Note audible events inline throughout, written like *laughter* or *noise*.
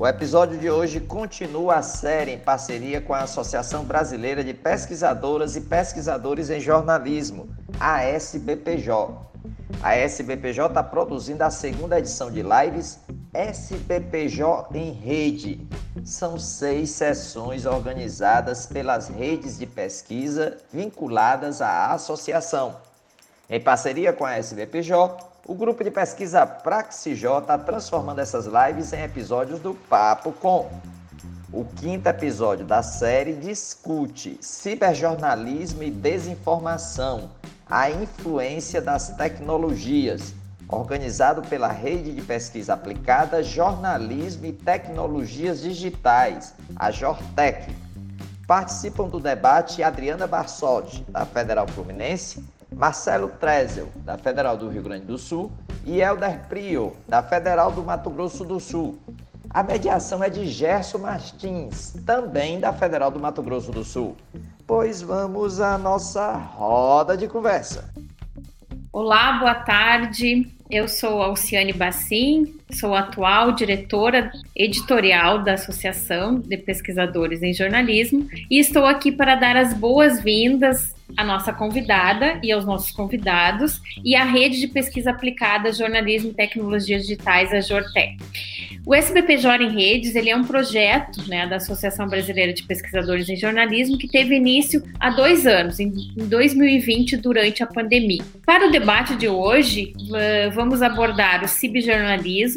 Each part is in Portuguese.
O episódio de hoje continua a série em parceria com a Associação Brasileira de Pesquisadoras e Pesquisadores em Jornalismo, a SBPJ. A SBPJ está produzindo a segunda edição de lives SBPJ em Rede. São seis sessões organizadas pelas redes de pesquisa vinculadas à associação. Em parceria com a SBPJ, o grupo de pesquisa Praxij está transformando essas lives em episódios do Papo Com. O quinto episódio da série discute ciberjornalismo e desinformação, a influência das tecnologias, organizado pela Rede de Pesquisa Aplicada Jornalismo e Tecnologias Digitais, a Jortec. Participam do debate Adriana Barsotti, da Federal Fluminense, Marcelo Trezel, da Federal do Rio Grande do Sul, e Helder Prio, da Federal do Mato Grosso do Sul. A mediação é de Gerson Martins, também da Federal do Mato Grosso do Sul. Pois vamos à nossa roda de conversa. Olá, boa tarde. Eu sou Alciane Bassim, sou atual diretora editorial da Associação de Pesquisadores em Jornalismo e estou aqui para dar as boas-vindas à nossa convidada e aos nossos convidados e à rede de pesquisa aplicada Jornalismo e Tecnologias Digitais, a Jortec. O SBPJ em Redes ele é um projeto né, da Associação Brasileira de Pesquisadores em Jornalismo que teve início há dois anos, em 2020, durante a pandemia. Para o debate de hoje, vamos abordar o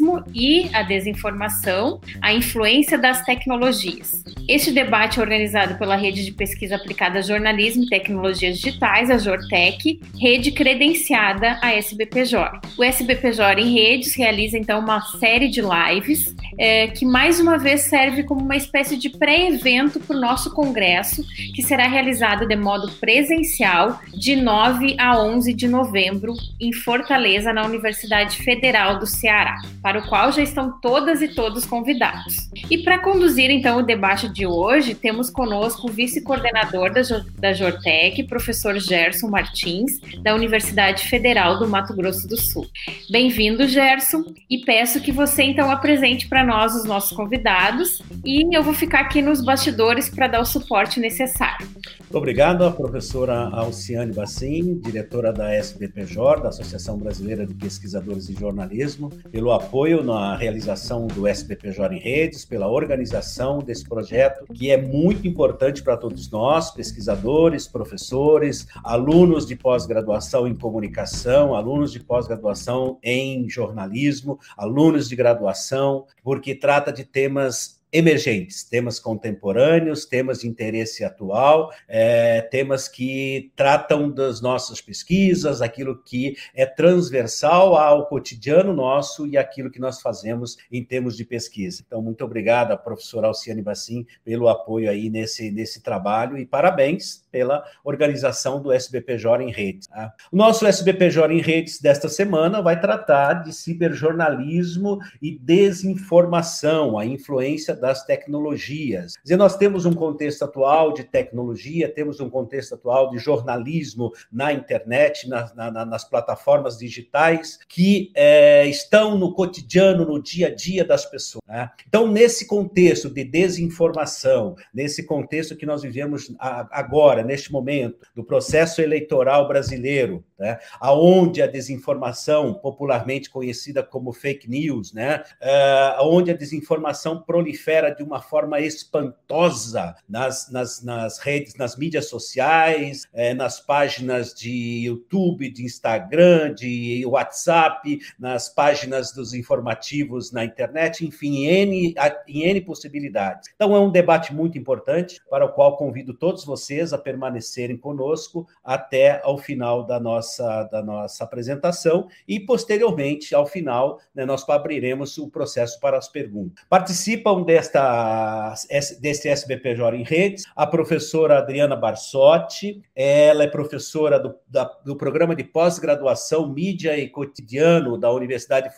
ciberjornalismo e a desinformação, a influência das tecnologias. Este debate é organizado pela Rede de Pesquisa Aplicada Jornalismo e Tecnologias Digitais, a Jortec, rede credenciada à SBPJ. O SBPJ em Redes realiza então uma série de lives é, que mais uma vez serve como uma espécie de pré-evento para o nosso congresso, que será realizado de modo presencial de 9 a 11 de novembro em Fortaleza, na Universidade Federal do Ceará, o qual já estão todas e todos convidados. E para conduzir então o debate de hoje, temos conosco o vice-coordenador da, da Jortec, professor Gerson Martins, da Universidade Federal do Mato Grosso do Sul. Bem-vindo, Gerson, e peço que você então apresente presente para nós os nossos convidados e eu vou ficar aqui nos bastidores para dar o suporte necessário. Obrigado à professora Alciane Bassim, diretora da SBPJ, da Associação Brasileira de Pesquisadores em Jornalismo, pelo apoio na realização do SBPJ em Redes, pela organização desse projeto, que é muito importante para todos nós, pesquisadores, professores, alunos de pós-graduação em comunicação, alunos de pós-graduação em jornalismo, alunos de graduação, porque trata de temas emergentes, temas contemporâneos, temas de interesse atual, é, temas que tratam das nossas pesquisas, aquilo que é transversal ao cotidiano nosso e aquilo que nós fazemos em termos de pesquisa. Então, muito obrigado à professora Alciane Bassim pelo apoio aí nesse, nesse trabalho e parabéns pela organização do SBPJ em redes. Tá? O nosso SBPJ em redes desta semana vai tratar de ciberjornalismo e desinformação, a influência das tecnologias. Quer dizer, nós temos um contexto atual de tecnologia, temos um contexto atual de jornalismo na internet, na, na, nas plataformas digitais, que é, estão no cotidiano, no dia a dia das pessoas. Né? Então, nesse contexto de desinformação, nesse contexto que nós vivemos agora, neste momento, do processo eleitoral brasileiro, né? aonde a desinformação, popularmente conhecida como fake news, né? Uh, onde a desinformação prolifera de uma forma espantosa nas, nas, nas redes, nas mídias sociais, é, nas páginas de YouTube, de Instagram, de WhatsApp, nas páginas dos informativos na internet, enfim, em N, em N possibilidades. Então, é um debate muito importante para o qual convido todos vocês a permanecerem conosco até ao final da nossa nossa, da nossa apresentação e, posteriormente, ao final, né, nós abriremos o processo para as perguntas. Participam desta, deste SBPJ em redes a professora Adriana Barsotti, ela é professora do, da, do programa de pós-graduação Mídia e Cotidiano da Universidade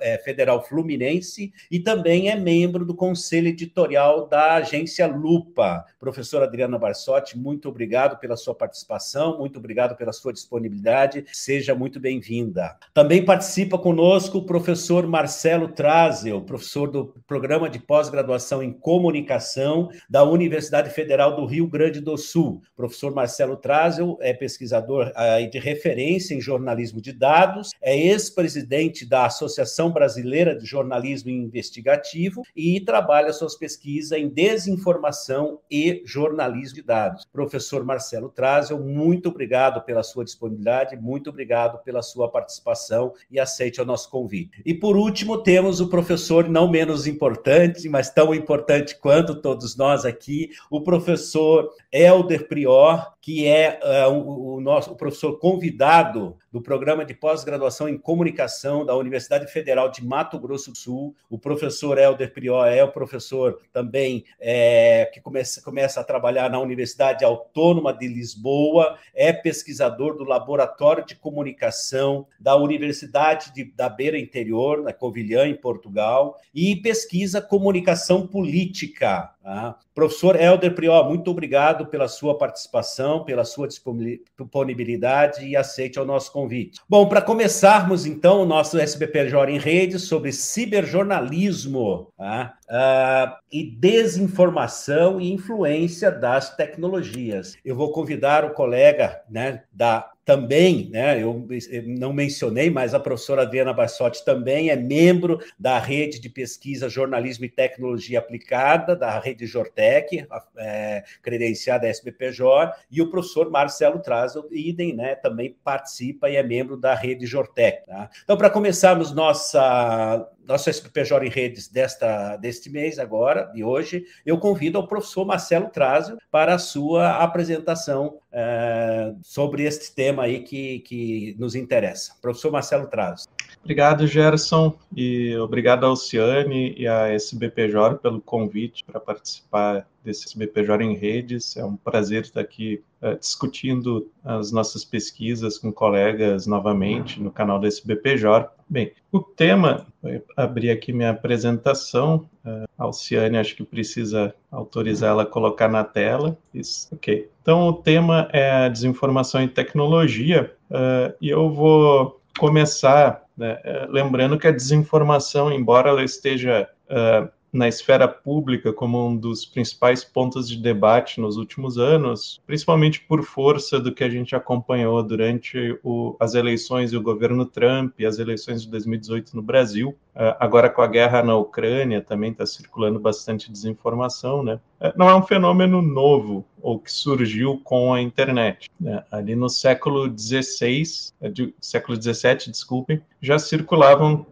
é, Federal Fluminense e também é membro do conselho editorial da agência Lupa. Professora Adriana Barsotti, muito obrigado pela sua participação, muito obrigado pela sua disponibilidade, seja muito bem-vinda. Também participa conosco o professor Marcelo Trazel, professor do programa de pós-graduação em comunicação da Universidade Federal do Rio Grande do Sul. O professor Marcelo Trazel é pesquisador uh, de referência em jornalismo de dados, é ex-presidente da Associação Brasileira de Jornalismo Investigativo e trabalha suas pesquisas em desinformação e jornalismo de dados. Professor Marcelo Trazel, muito obrigado pela sua disponibilidade, muito obrigado pela sua participação e aceite o nosso convite. E por último, temos o professor não menos importante, mas tão importante quanto todos nós aqui, o professor Helder Prior, que é uh, o, o, nosso professor convidado do programa de pós-graduação em comunicação da Universidade Federal de Mato Grosso do Sul. O professor Helder Prior é o professor também é, que começa, começa a trabalhar na Universidade Autônoma de Lisboa, é pesquisador do Laboratório de Comunicação da Universidade de, da Beira Interior, na Covilhã, em Portugal, e pesquisa comunicação política. Tá? Professor Helder Prior, muito obrigado pela sua participação, pela sua disponibilidade e aceite o nosso convite. Bom, para começarmos então o nosso SBPJ em rede sobre ciberjornalismo tá? uh, e desinformação e influência das tecnologias. Eu vou convidar o colega né, da também, né, eu não mencionei, mas a professora Adriana Bassotti também é membro da rede de pesquisa Jornalismo e Tecnologia Aplicada, da rede Jortec, é, credenciada SBPJ, e o professor Marcelo Trazel, idem, né, também participa e é membro da rede Jortec. Tá? Então, para começarmos nossa nosso SPPJ em redes desta, deste mês, agora, de hoje, eu convido o professor Marcelo Trazio para a sua apresentação é, sobre este tema aí que, que nos interessa. Professor Marcelo Trazio. Obrigado, Gerson, e obrigado ao Ciane e à SBPJ pelo convite para participar desse SBPJ em redes. É um prazer estar aqui uh, discutindo as nossas pesquisas com colegas novamente no canal da SBPJ. Bem, o tema, vou abrir aqui minha apresentação, uh, Alciane acho que precisa autorizar ela a colocar na tela. Isso, ok. Então, o tema é a desinformação e tecnologia, uh, e eu vou começar né, eh, lembrando que a desinformação, embora ela esteja uh, na esfera pública como um dos principais pontos de debate nos últimos anos, principalmente por força do que a gente acompanhou durante o, as eleições e o governo Trump e as eleições de 2018 no Brasil. Uh, agora, com a guerra na Ucrânia, também está circulando bastante desinformação, né? Uh, não é um fenômeno novo ou que surgiu com a internet. Né? Ali no século XVI, uh, de, século XVII, desculpem, já circulavam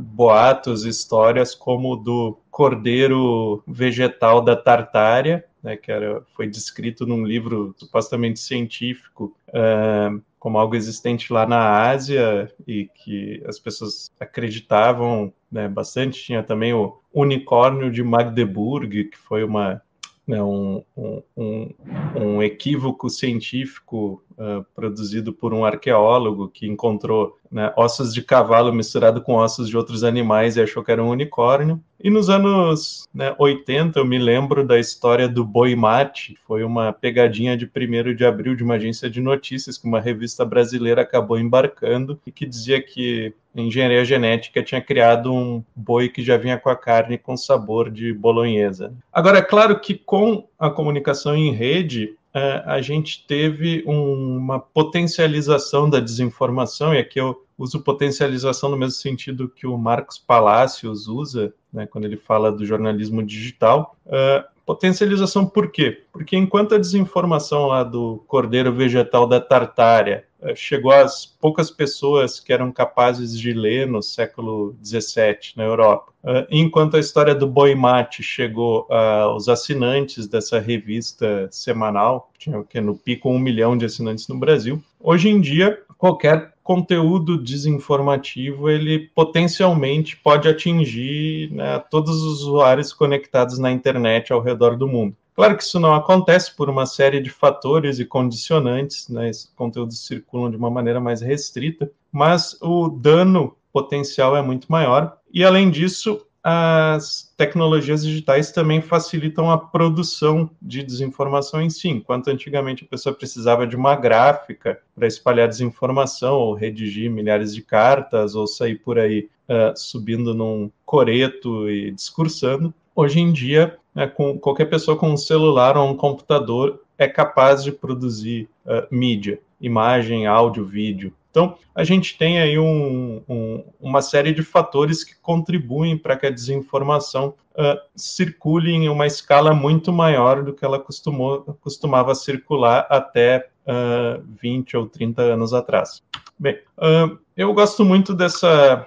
boatos, histórias como do cordeiro vegetal da Tartária, né, que era, foi descrito num livro supostamente científico uh, como algo existente lá na Ásia e que as pessoas acreditavam né, bastante. Tinha também o unicórnio de Magdeburg, que foi uma né, um, um, um, equívoco científico uh, produzido por um arqueólogo que encontrou né, ossos de cavalo misturado com ossos de outros animais e achou que era um unicórnio. E nos anos né, 80 eu me lembro da história do boi mate, foi uma pegadinha de 1 de abril de uma agência de notícias que uma revista brasileira acabou embarcando e que dizia que engenharia genética tinha criado um boi que já vinha com a carne com sabor de bolonhesa. Agora, é claro que com a comunicação em rede, é, a gente teve uma potencialização da desinformação, e aqui eu uso potencialização no mesmo sentido que o Marcos Palacios usa, né, quando ele fala do jornalismo digital. Uh, potencialização por quê? Porque enquanto a desinformação lá do cordeiro vegetal da Tartária uh, chegou às poucas pessoas que eram capazes de ler no século XVII na Europa, Uh, enquanto a história do boi mate chegou aos assinantes dessa revista semanal, tinha que no pico um milhão de assinantes no Brasil, hoje em dia, qualquer conteúdo desinformativo ele potencialmente pode atingir né, todos os usuários conectados na internet ao redor do mundo. Claro que isso não acontece por uma série de fatores e condicionantes, né? Esses conteúdos circulam de uma maneira mais restrita, mas o dano potencial é muito maior. E além disso, as tecnologias digitais também facilitam a produção de desinformação em si. Enquanto antigamente a pessoa precisava de uma gráfica para espalhar desinformação, ou redigir milhares de cartas, ou sair por aí uh, subindo num coreto e discursando, hoje em dia, né, com qualquer pessoa com um celular ou um computador é capaz de produzir uh, mídia, imagem, áudio, vídeo. Então, a gente tem aí um, um, uma série de fatores que contribuem para que a desinformação uh, circule em uma escala muito maior do que ela costumou, costumava circular até uh, ah, 20 ou 30 anos atrás. Bem, uh, eu gosto muito dessa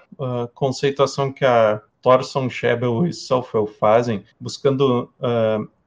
conceituação que a Thorson, Shebel e Soffel fazem, buscando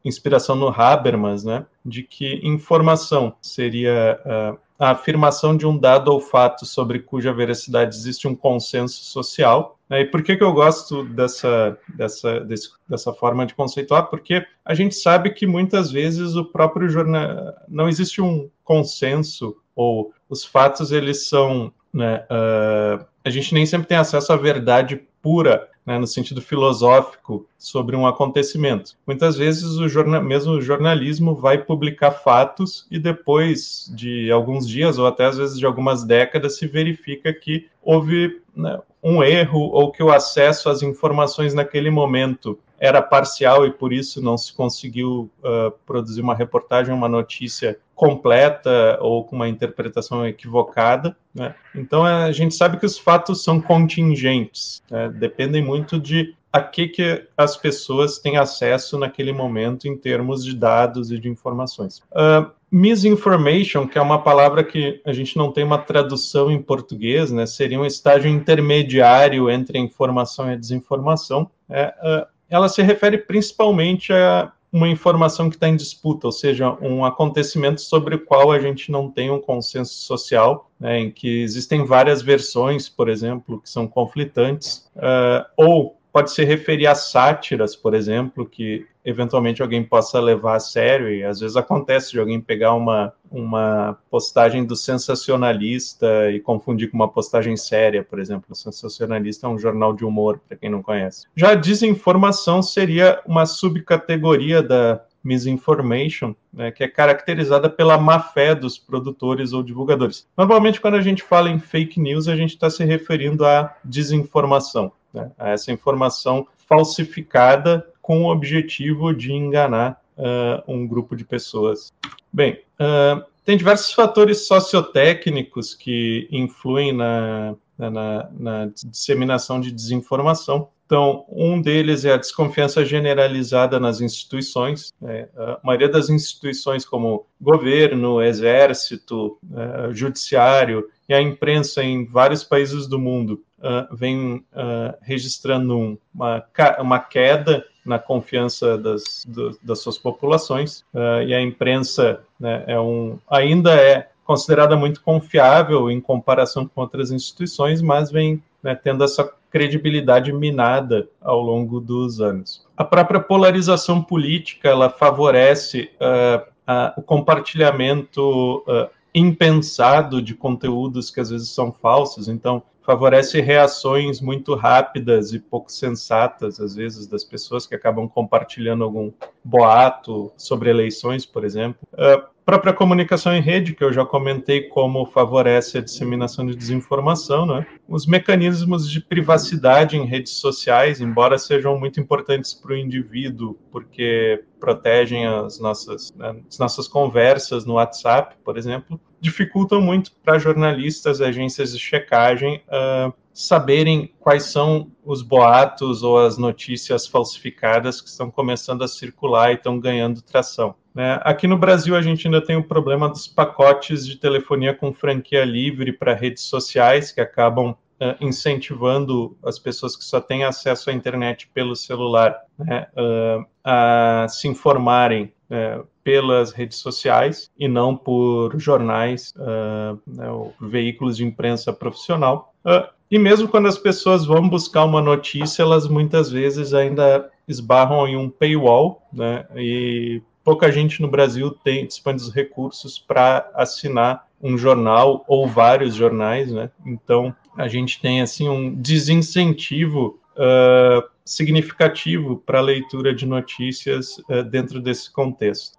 inspiração no Habermas, né, de que informação seria uh, a afirmação de um dado ou fato sobre cuja veracidade existe um consenso social. Né? E por que, que eu gosto dessa, dessa, desse, dessa forma de conceituar? Porque a gente sabe que muitas vezes o próprio jornal não existe um consenso ou os fatos eles são né, uh, a gente nem sempre tem acesso à verdade pura né, no sentido filosófico, sobre um acontecimento. Muitas vezes o mesmo o jornalismo vai publicar fatos e depois de alguns dias ou até às vezes de algumas décadas se verifica que houve né, um erro ou que o acesso às informações naquele momento era parcial e por isso não se conseguiu uh, produzir uma reportagem, uma notícia completa ou com uma interpretação equivocada. Né? Então a gente sabe que os fatos são contingentes, né? dependem muito de a que, que as pessoas têm acesso naquele momento em termos de dados e de informações. Uh, misinformation, que é uma palavra que a gente não tem uma tradução em português, né, seria um estágio intermediário entre a informação e a desinformação. É, uh, ela se refere principalmente a uma informação que está em disputa, ou seja, um acontecimento sobre o qual a gente não tem um consenso social, né, em que existem várias versões, por exemplo, que são conflitantes, uh, ou pode se referir a sátiras, por exemplo, que eventualmente alguém possa levar a sério, e às vezes acontece de alguém pegar uma, uma postagem do sensacionalista e confundir com uma postagem séria, por exemplo. O sensacionalista é um jornal de humor, para quem não conhece. Já a desinformação seria uma subcategoria da misinformation, né, que é caracterizada pela má fé dos produtores ou divulgadores. Normalmente, quando a gente fala em fake news, a gente está se referindo à desinformação né, a essa informação falsificada com o objetivo de enganar uh, um grupo de pessoas. Bem, uh, tem diversos fatores sociotécnicos que influem na, na, na, disseminação de desinformação. Então, um deles é a desconfiança generalizada nas instituições. Né? A maioria das instituições, como governo, exército, uh, judiciário e a imprensa em vários países do mundo, uh, vem uh, registrando uma, uma queda na confiança das, do, das suas populações uh, e a imprensa né, é um, ainda é considerada muito confiável em comparação com outras instituições, mas vem né, tendo essa credibilidade minada ao longo dos anos. A própria polarização política ela favorece uh, uh, o compartilhamento uh, impensado de conteúdos que às vezes são falsos. Então, favorece reações muito rápidas e pouco sensatas, às vezes, das pessoas que acabam compartilhando algum boato sobre eleições, por exemplo. A própria comunicação em rede, que eu já comentei como favorece a disseminação de desinformação, né? Os mecanismos de privacidade em redes sociais, embora sejam muito importantes para o indivíduo, porque protegem as nossas, né, as nossas conversas no WhatsApp, por exemplo, dificultam muito para jornalistas e agências de checagem uh, saberem quais são os boatos ou as notícias falsificadas que estão começando a circular e estão ganhando tração. Né? Aqui no Brasil, a gente ainda tem o problema dos pacotes de telefonia com franquia livre para redes sociais, que acabam uh, incentivando as pessoas que só têm acesso à internet pelo celular né, uh, a se informarem uh, pelas redes sociais e não por jornais, uh, né, ou veículos de imprensa profissional. Uh, e mesmo quando as pessoas vão buscar uma notícia, elas muitas vezes ainda esbarram em um paywall, né? E pouca gente no Brasil tem dispõe dos recursos para assinar um jornal ou vários jornais, né? Então a gente tem assim um desincentivo uh, significativo para a leitura de notícias uh, dentro desse contexto.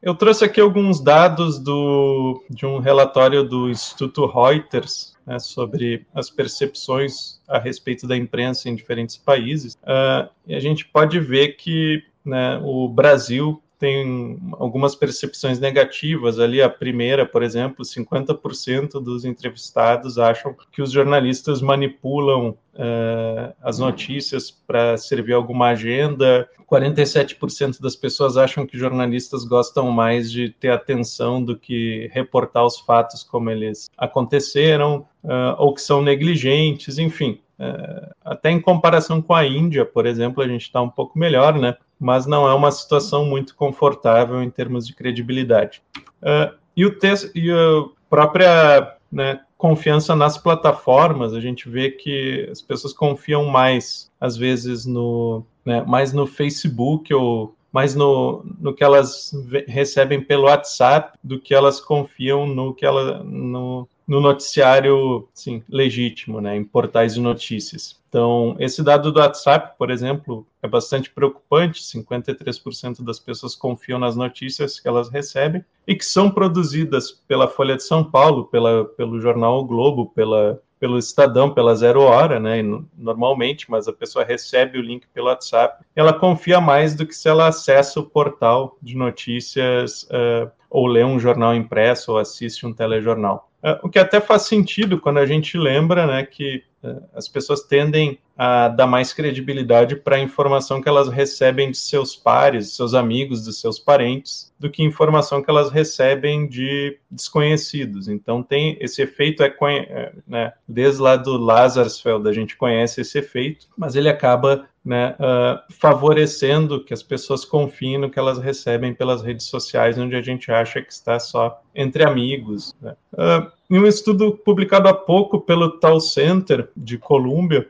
Eu trouxe aqui alguns dados do, de um relatório do Instituto Reuters né, sobre as percepções a respeito da imprensa em diferentes países. Uh, e a gente pode ver que né, o Brasil tem algumas percepções negativas ali. A primeira, por exemplo, 50% dos entrevistados acham que os jornalistas manipulam uh, as notícias para servir alguma agenda. 47% das pessoas acham que jornalistas gostam mais de ter atenção do que reportar os fatos como eles aconteceram, uh, ou que são negligentes, enfim. Uh, até em comparação com a Índia, por exemplo, a gente está um pouco melhor, né? mas não é uma situação muito confortável em termos de credibilidade. Uh, e o texto e a própria né, confiança nas plataformas, a gente vê que as pessoas confiam mais, às vezes, no, né, mais no Facebook ou mais no, no que elas recebem pelo WhatsApp do que elas confiam no que ela no, no noticiário sim, legítimo, né, em portais de notícias. Então, esse dado do WhatsApp, por exemplo, é bastante preocupante. 53% das pessoas confiam nas notícias que elas recebem e que são produzidas pela Folha de São Paulo, pela, pelo jornal o Globo, pela, pelo Estadão, pela Zero Hora, né, normalmente, mas a pessoa recebe o link pelo WhatsApp. Ela confia mais do que se ela acessa o portal de notícias uh, ou lê um jornal impresso ou assiste um telejornal. Uh, o que até faz sentido quando a gente lembra né, que uh, as pessoas tendem a dar mais credibilidade para a informação que elas recebem de seus pares, seus amigos, de seus parentes, do que informação que elas recebem de desconhecidos. Então tem esse efeito é, é né, desde lá do Lazarsfeld a gente conhece esse efeito, mas ele acaba né, uh, favorecendo que as pessoas confiem no que elas recebem pelas redes sociais, onde a gente acha que está só entre amigos. Né? Uh, em um estudo publicado há pouco pelo Tal Center de Colômbia,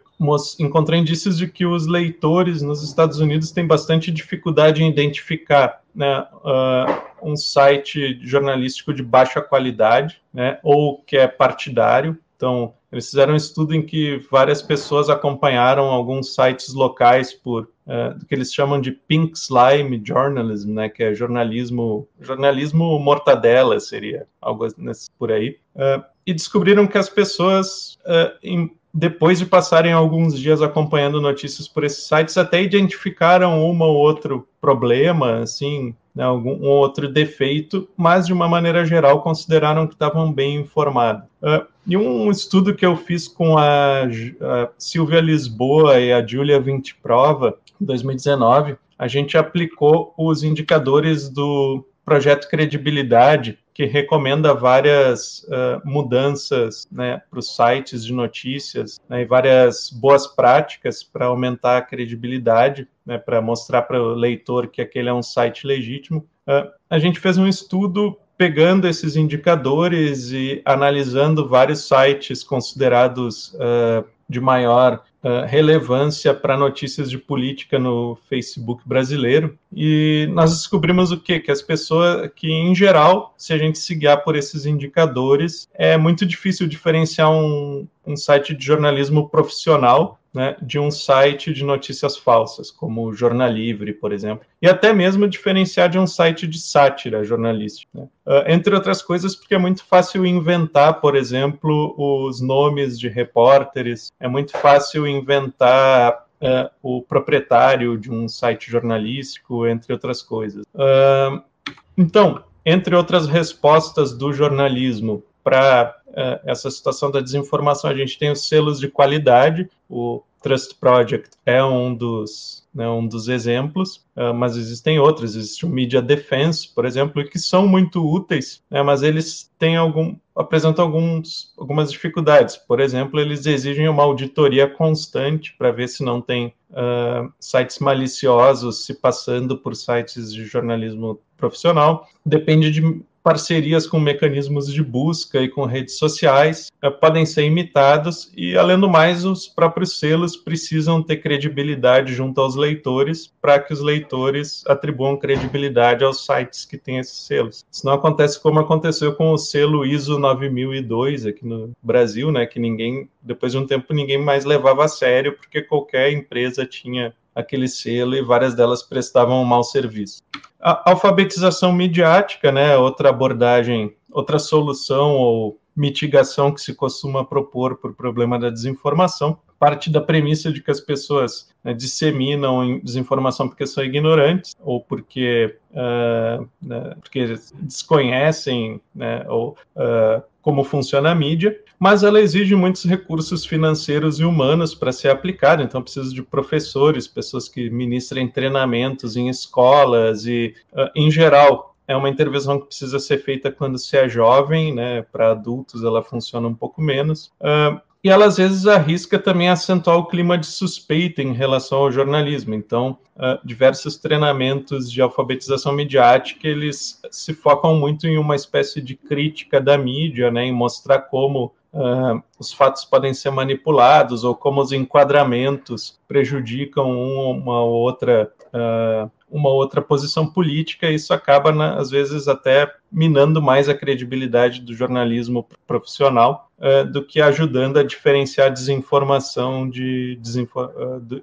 encontrei indícios de que os leitores nos Estados Unidos têm bastante dificuldade em identificar né, uh, um site jornalístico de baixa qualidade, né, ou que é partidário. Então, eles fizeram um estudo em que várias pessoas acompanharam alguns sites locais por uh, que eles chamam de pink slime journalism, né, que é jornalismo, jornalismo mortadela seria algo nesse, por aí, uh, e descobriram que as pessoas uh, em, depois de passarem alguns dias acompanhando notícias por esses sites, até identificaram um ou outro problema, assim, né, algum um outro defeito, mas de uma maneira geral consideraram que estavam bem informados. Uh, e um estudo que eu fiz com a, a Silvia Lisboa e a Julia Vintiprova, em 2019, a gente aplicou os indicadores do projeto Credibilidade que recomenda várias uh, mudanças né, para os sites de notícias né, e várias boas práticas para aumentar a credibilidade, né, para mostrar para o leitor que aquele é um site legítimo. Uh, a gente fez um estudo pegando esses indicadores e analisando vários sites considerados uh, de maior uh, relevância para notícias de política no Facebook brasileiro. E nós descobrimos o quê? Que as pessoas, que em geral, se a gente se guiar por esses indicadores, é muito difícil diferenciar um, um site de jornalismo profissional né, de um site de notícias falsas, como o Jornal Livre, por exemplo, e até mesmo diferenciar de um site de sátira jornalística. Né? Uh, entre outras coisas, porque é muito fácil inventar, por exemplo, os nomes de repórteres, é muito fácil inventar uh, o proprietário de um site jornalístico, entre outras coisas. Uh, então, entre outras respostas do jornalismo para essa situação da desinformação. A gente tem os selos de qualidade, o Trust Project é um dos, né, um dos exemplos, uh, mas existem outros. Existe o Media Defense, por exemplo, que são muito úteis, né, mas eles têm algum, apresentam alguns, algumas dificuldades. Por exemplo, eles exigem uma auditoria constante para ver se não tem uh, sites maliciosos se passando por sites de jornalismo profissional. Depende de parcerias com mecanismos de busca e com redes sociais uh, podem ser imitados e, além do mais, os próprios selos precisam ter credibilidade junto aos leitores para que os leitores atribuam credibilidade aos sites que têm esses selos. Isso não acontece como aconteceu com o selo ISO 9002 aqui no Brasil, né, que ninguém, depois de um tempo, ninguém mais levava a sério porque qualquer empresa tinha aquele selo e várias delas prestavam um mau serviço. A alfabetização midiática, né, outra abordagem, outra solução ou mitigação que se costuma propor para o problema da desinformação, parte da premissa de que as pessoas né, disseminam desinformação porque são ignorantes ou porque, uh, né, porque desconhecem né, ou, uh, como funciona a mídia, mas ela exige muitos recursos financeiros e humanos para ser aplicada, então precisa de professores, pessoas que ministrem treinamentos em escolas e, uh, em geral, é uma intervenção que precisa ser feita quando se é jovem, né? Para adultos ela funciona um pouco menos. Uh, e ela às vezes arrisca também acentuar o clima de suspeita em relação ao jornalismo. Então, uh, diversos treinamentos de alfabetização midiática eles se focam muito em uma espécie de crítica da mídia, né, em mostrar como uh, os fatos podem ser manipulados ou como os enquadramentos prejudicam uma ou outra uh, uma outra posição política, e isso acaba, né, às vezes, até minando mais a credibilidade do jornalismo profissional uh, do que ajudando a diferenciar desinformação de, uh, de,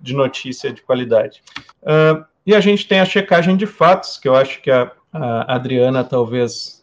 de notícia de qualidade. Uh, e a gente tem a checagem de fatos, que eu acho que a, a Adriana talvez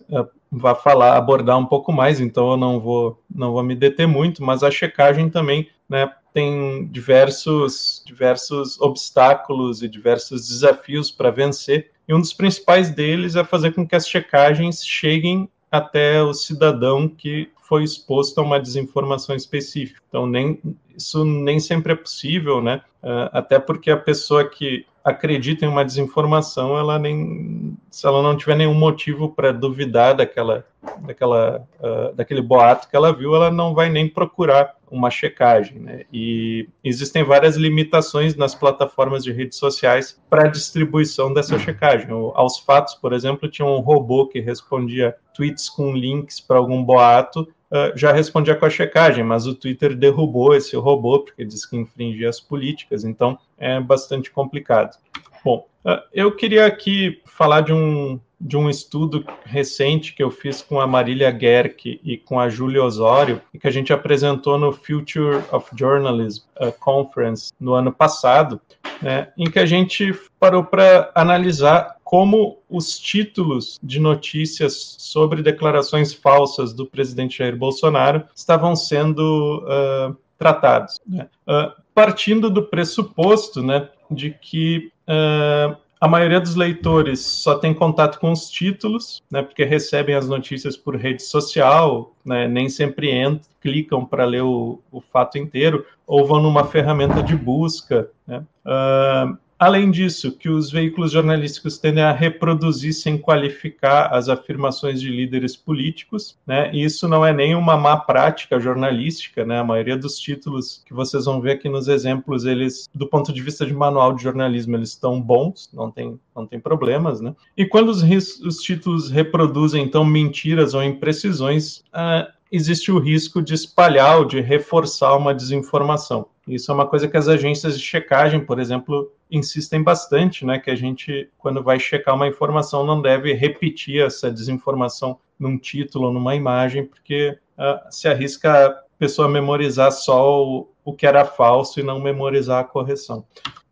vá falar, abordar um pouco mais, então eu não vou, não vou me deter muito, mas a checagem também né, tem diversos, diversos obstáculos e diversos desafios para vencer, e um dos principais deles é fazer com que as checagens cheguem até o cidadão que foi exposto a uma desinformação específica. Então, nem, isso nem sempre é possível, né? Uh, até porque a pessoa que acredita em uma desinformação, ela nem, se ela não tiver nenhum motivo para duvidar daquela, daquela, uh, daquele boato que ela viu, ela não vai nem procurar uma checagem, né? E existem várias limitações nas plataformas de redes sociais para a distribuição dessa checagem. O, aos fatos, por exemplo, tinha um robô que respondia tweets com links para algum boato, uh, já respondia com a checagem, mas o Twitter derrubou esse robô porque diz que infringia as políticas, então é bastante complicado. Bom, uh, eu queria aqui falar de um de um estudo recente que eu fiz com a Marília Gerck e com a Júlia Osório, que a gente apresentou no Future of Journalism uh, Conference no ano passado, né, em que a gente parou para analisar como os títulos de notícias sobre declarações falsas do presidente Jair Bolsonaro estavam sendo uh, tratados. Né? Uh, partindo do pressuposto né, de que uh, a maioria dos leitores só tem contato com os títulos, né, porque recebem as notícias por rede social, né, nem sempre entram, clicam para ler o, o, fato inteiro, ou vão numa ferramenta de busca. Né. Uh, Além disso, que os veículos jornalísticos tendem a reproduzir sem qualificar as afirmações de líderes políticos, né? E isso não é nem uma má prática jornalística, né? A maioria dos títulos que vocês vão ver aqui nos exemplos, eles, do ponto de vista de manual de jornalismo, eles estão bons, não tem, não tem problemas, né? E quando os, os títulos reproduzem, então, mentiras ou imprecisões, uh, existe o risco de espalhar ou de reforçar uma desinformação. Isso é uma coisa que as agências de checagem, por exemplo, insistem bastante, né? Que a gente, quando vai checar uma informação, não deve repetir essa desinformação num título numa imagem, porque uh, se arrisca a pessoa memorizar só o, o que era falso e não memorizar a correção.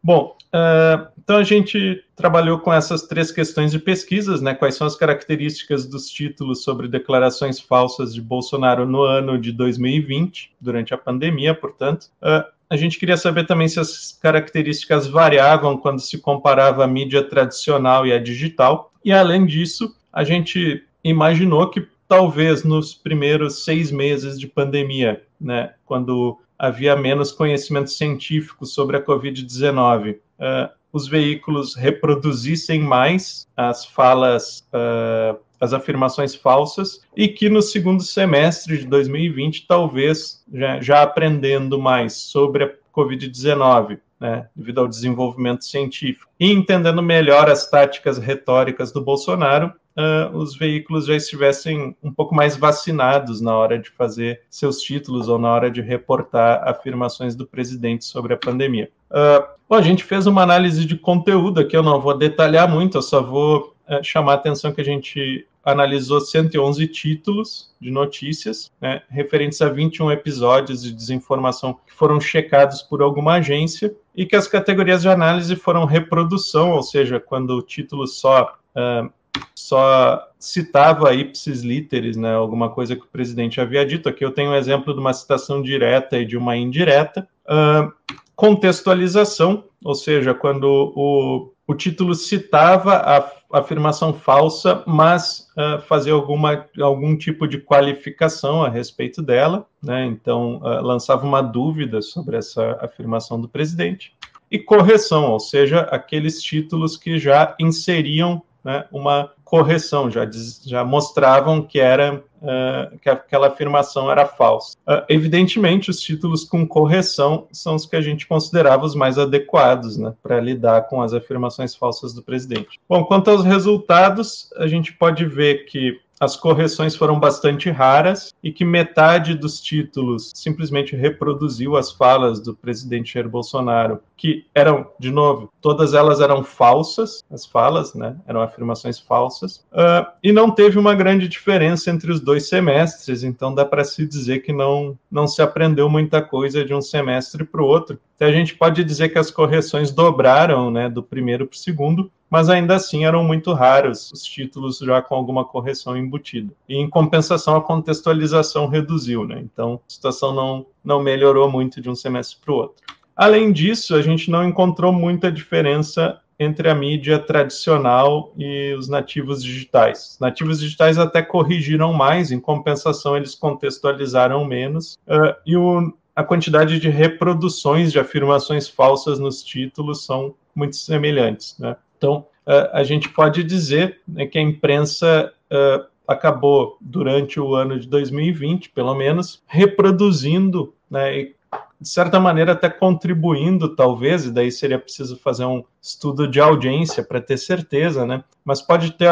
Bom, uh, então a gente trabalhou com essas três questões de pesquisas, né? Quais são as características dos títulos sobre declarações falsas de Bolsonaro no ano de 2020, durante a pandemia, portanto. Uh, a gente queria saber também se as características variavam quando se comparava a mídia tradicional e a digital. E além disso, a gente imaginou que talvez nos primeiros seis meses de pandemia, né, quando havia menos conhecimento científico sobre a Covid-19, uh, os veículos reproduzissem mais as falas, uh, as afirmações falsas, e que no segundo semestre de 2020, talvez já, já aprendendo mais sobre a Covid-19, né, devido ao desenvolvimento científico, e entendendo melhor as táticas retóricas do Bolsonaro, uh, os veículos já estivessem um pouco mais vacinados na hora de fazer seus títulos ou na hora de reportar afirmações do presidente sobre a pandemia. Uh, bom, a gente fez uma análise de conteúdo aqui, eu não vou detalhar muito, eu só vou uh, chamar a atenção que a gente analisou 111 títulos de notícias, né, referentes a 21 episódios de desinformação que foram checados por alguma agência e que as categorias de análise foram reprodução, ou seja, quando o título só uh, só citava ipsis literis, né, alguma coisa que o presidente havia dito. Aqui eu tenho um exemplo de uma citação direta e de uma indireta. Uh, contextualização, ou seja, quando o, o título citava a afirmação falsa, mas uh, fazia alguma, algum tipo de qualificação a respeito dela, né? então uh, lançava uma dúvida sobre essa afirmação do presidente. E correção, ou seja, aqueles títulos que já inseriam né, uma correção, já, diz, já mostravam que era uh, que aquela afirmação era falsa. Uh, evidentemente, os títulos com correção são os que a gente considerava os mais adequados né, para lidar com as afirmações falsas do presidente. Bom, quanto aos resultados, a gente pode ver que as correções foram bastante raras e que metade dos títulos simplesmente reproduziu as falas do presidente Jair Bolsonaro, que eram, de novo, todas elas eram falsas, as falas, né, eram afirmações falsas, uh, e não teve uma grande diferença entre os dois semestres, então dá para se dizer que não, não se aprendeu muita coisa de um semestre para o outro. Então a gente pode dizer que as correções dobraram, né, do primeiro para o segundo, mas ainda assim eram muito raros os títulos já com alguma correção embutida. E em compensação, a contextualização reduziu, né? Então a situação não, não melhorou muito de um semestre para o outro. Além disso, a gente não encontrou muita diferença entre a mídia tradicional e os nativos digitais. Os nativos digitais até corrigiram mais, em compensação, eles contextualizaram menos, uh, e o, a quantidade de reproduções de afirmações falsas nos títulos são muito semelhantes. Né? Então, uh, a gente pode dizer né, que a imprensa uh, acabou, durante o ano de 2020, pelo menos, reproduzindo né, e, de certa maneira, até contribuindo, talvez, e daí seria preciso fazer um estudo de audiência para ter certeza, né? Mas pode ter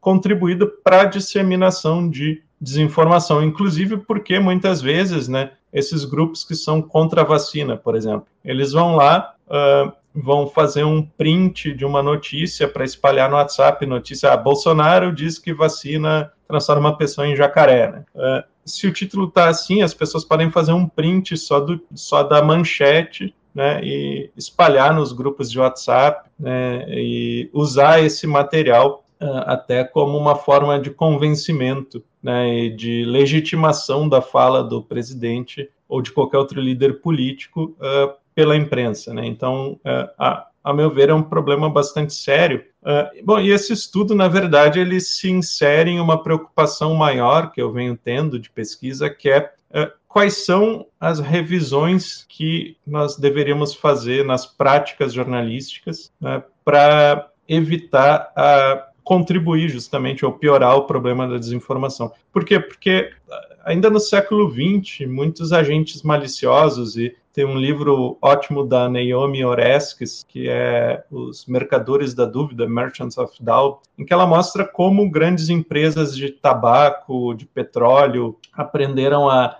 contribuído para a disseminação de desinformação, inclusive porque muitas vezes, né, esses grupos que são contra a vacina, por exemplo, eles vão lá, uh, vão fazer um print de uma notícia para espalhar no WhatsApp, notícia, ah, Bolsonaro diz que vacina transforma uma pessoa em jacaré, né? Uh, se o título está assim, as pessoas podem fazer um print só, do, só da manchete, né, e espalhar nos grupos de WhatsApp, né, e usar esse material uh, até como uma forma de convencimento, né, e de legitimação da fala do presidente ou de qualquer outro líder político uh, pela imprensa. Né? Então, uh, a, a meu ver, é um problema bastante sério. Uh, bom, e esse estudo, na verdade, ele se insere em uma preocupação maior que eu venho tendo de pesquisa, que é uh, quais são as revisões que nós deveríamos fazer nas práticas jornalísticas né, para evitar a contribuir justamente ou piorar o problema da desinformação. Por quê? Porque ainda no século XX, muitos agentes maliciosos e tem um livro ótimo da Naomi Oreskes, que é Os Mercadores da Dúvida, Merchants of Doubt, em que ela mostra como grandes empresas de tabaco, de petróleo, aprenderam a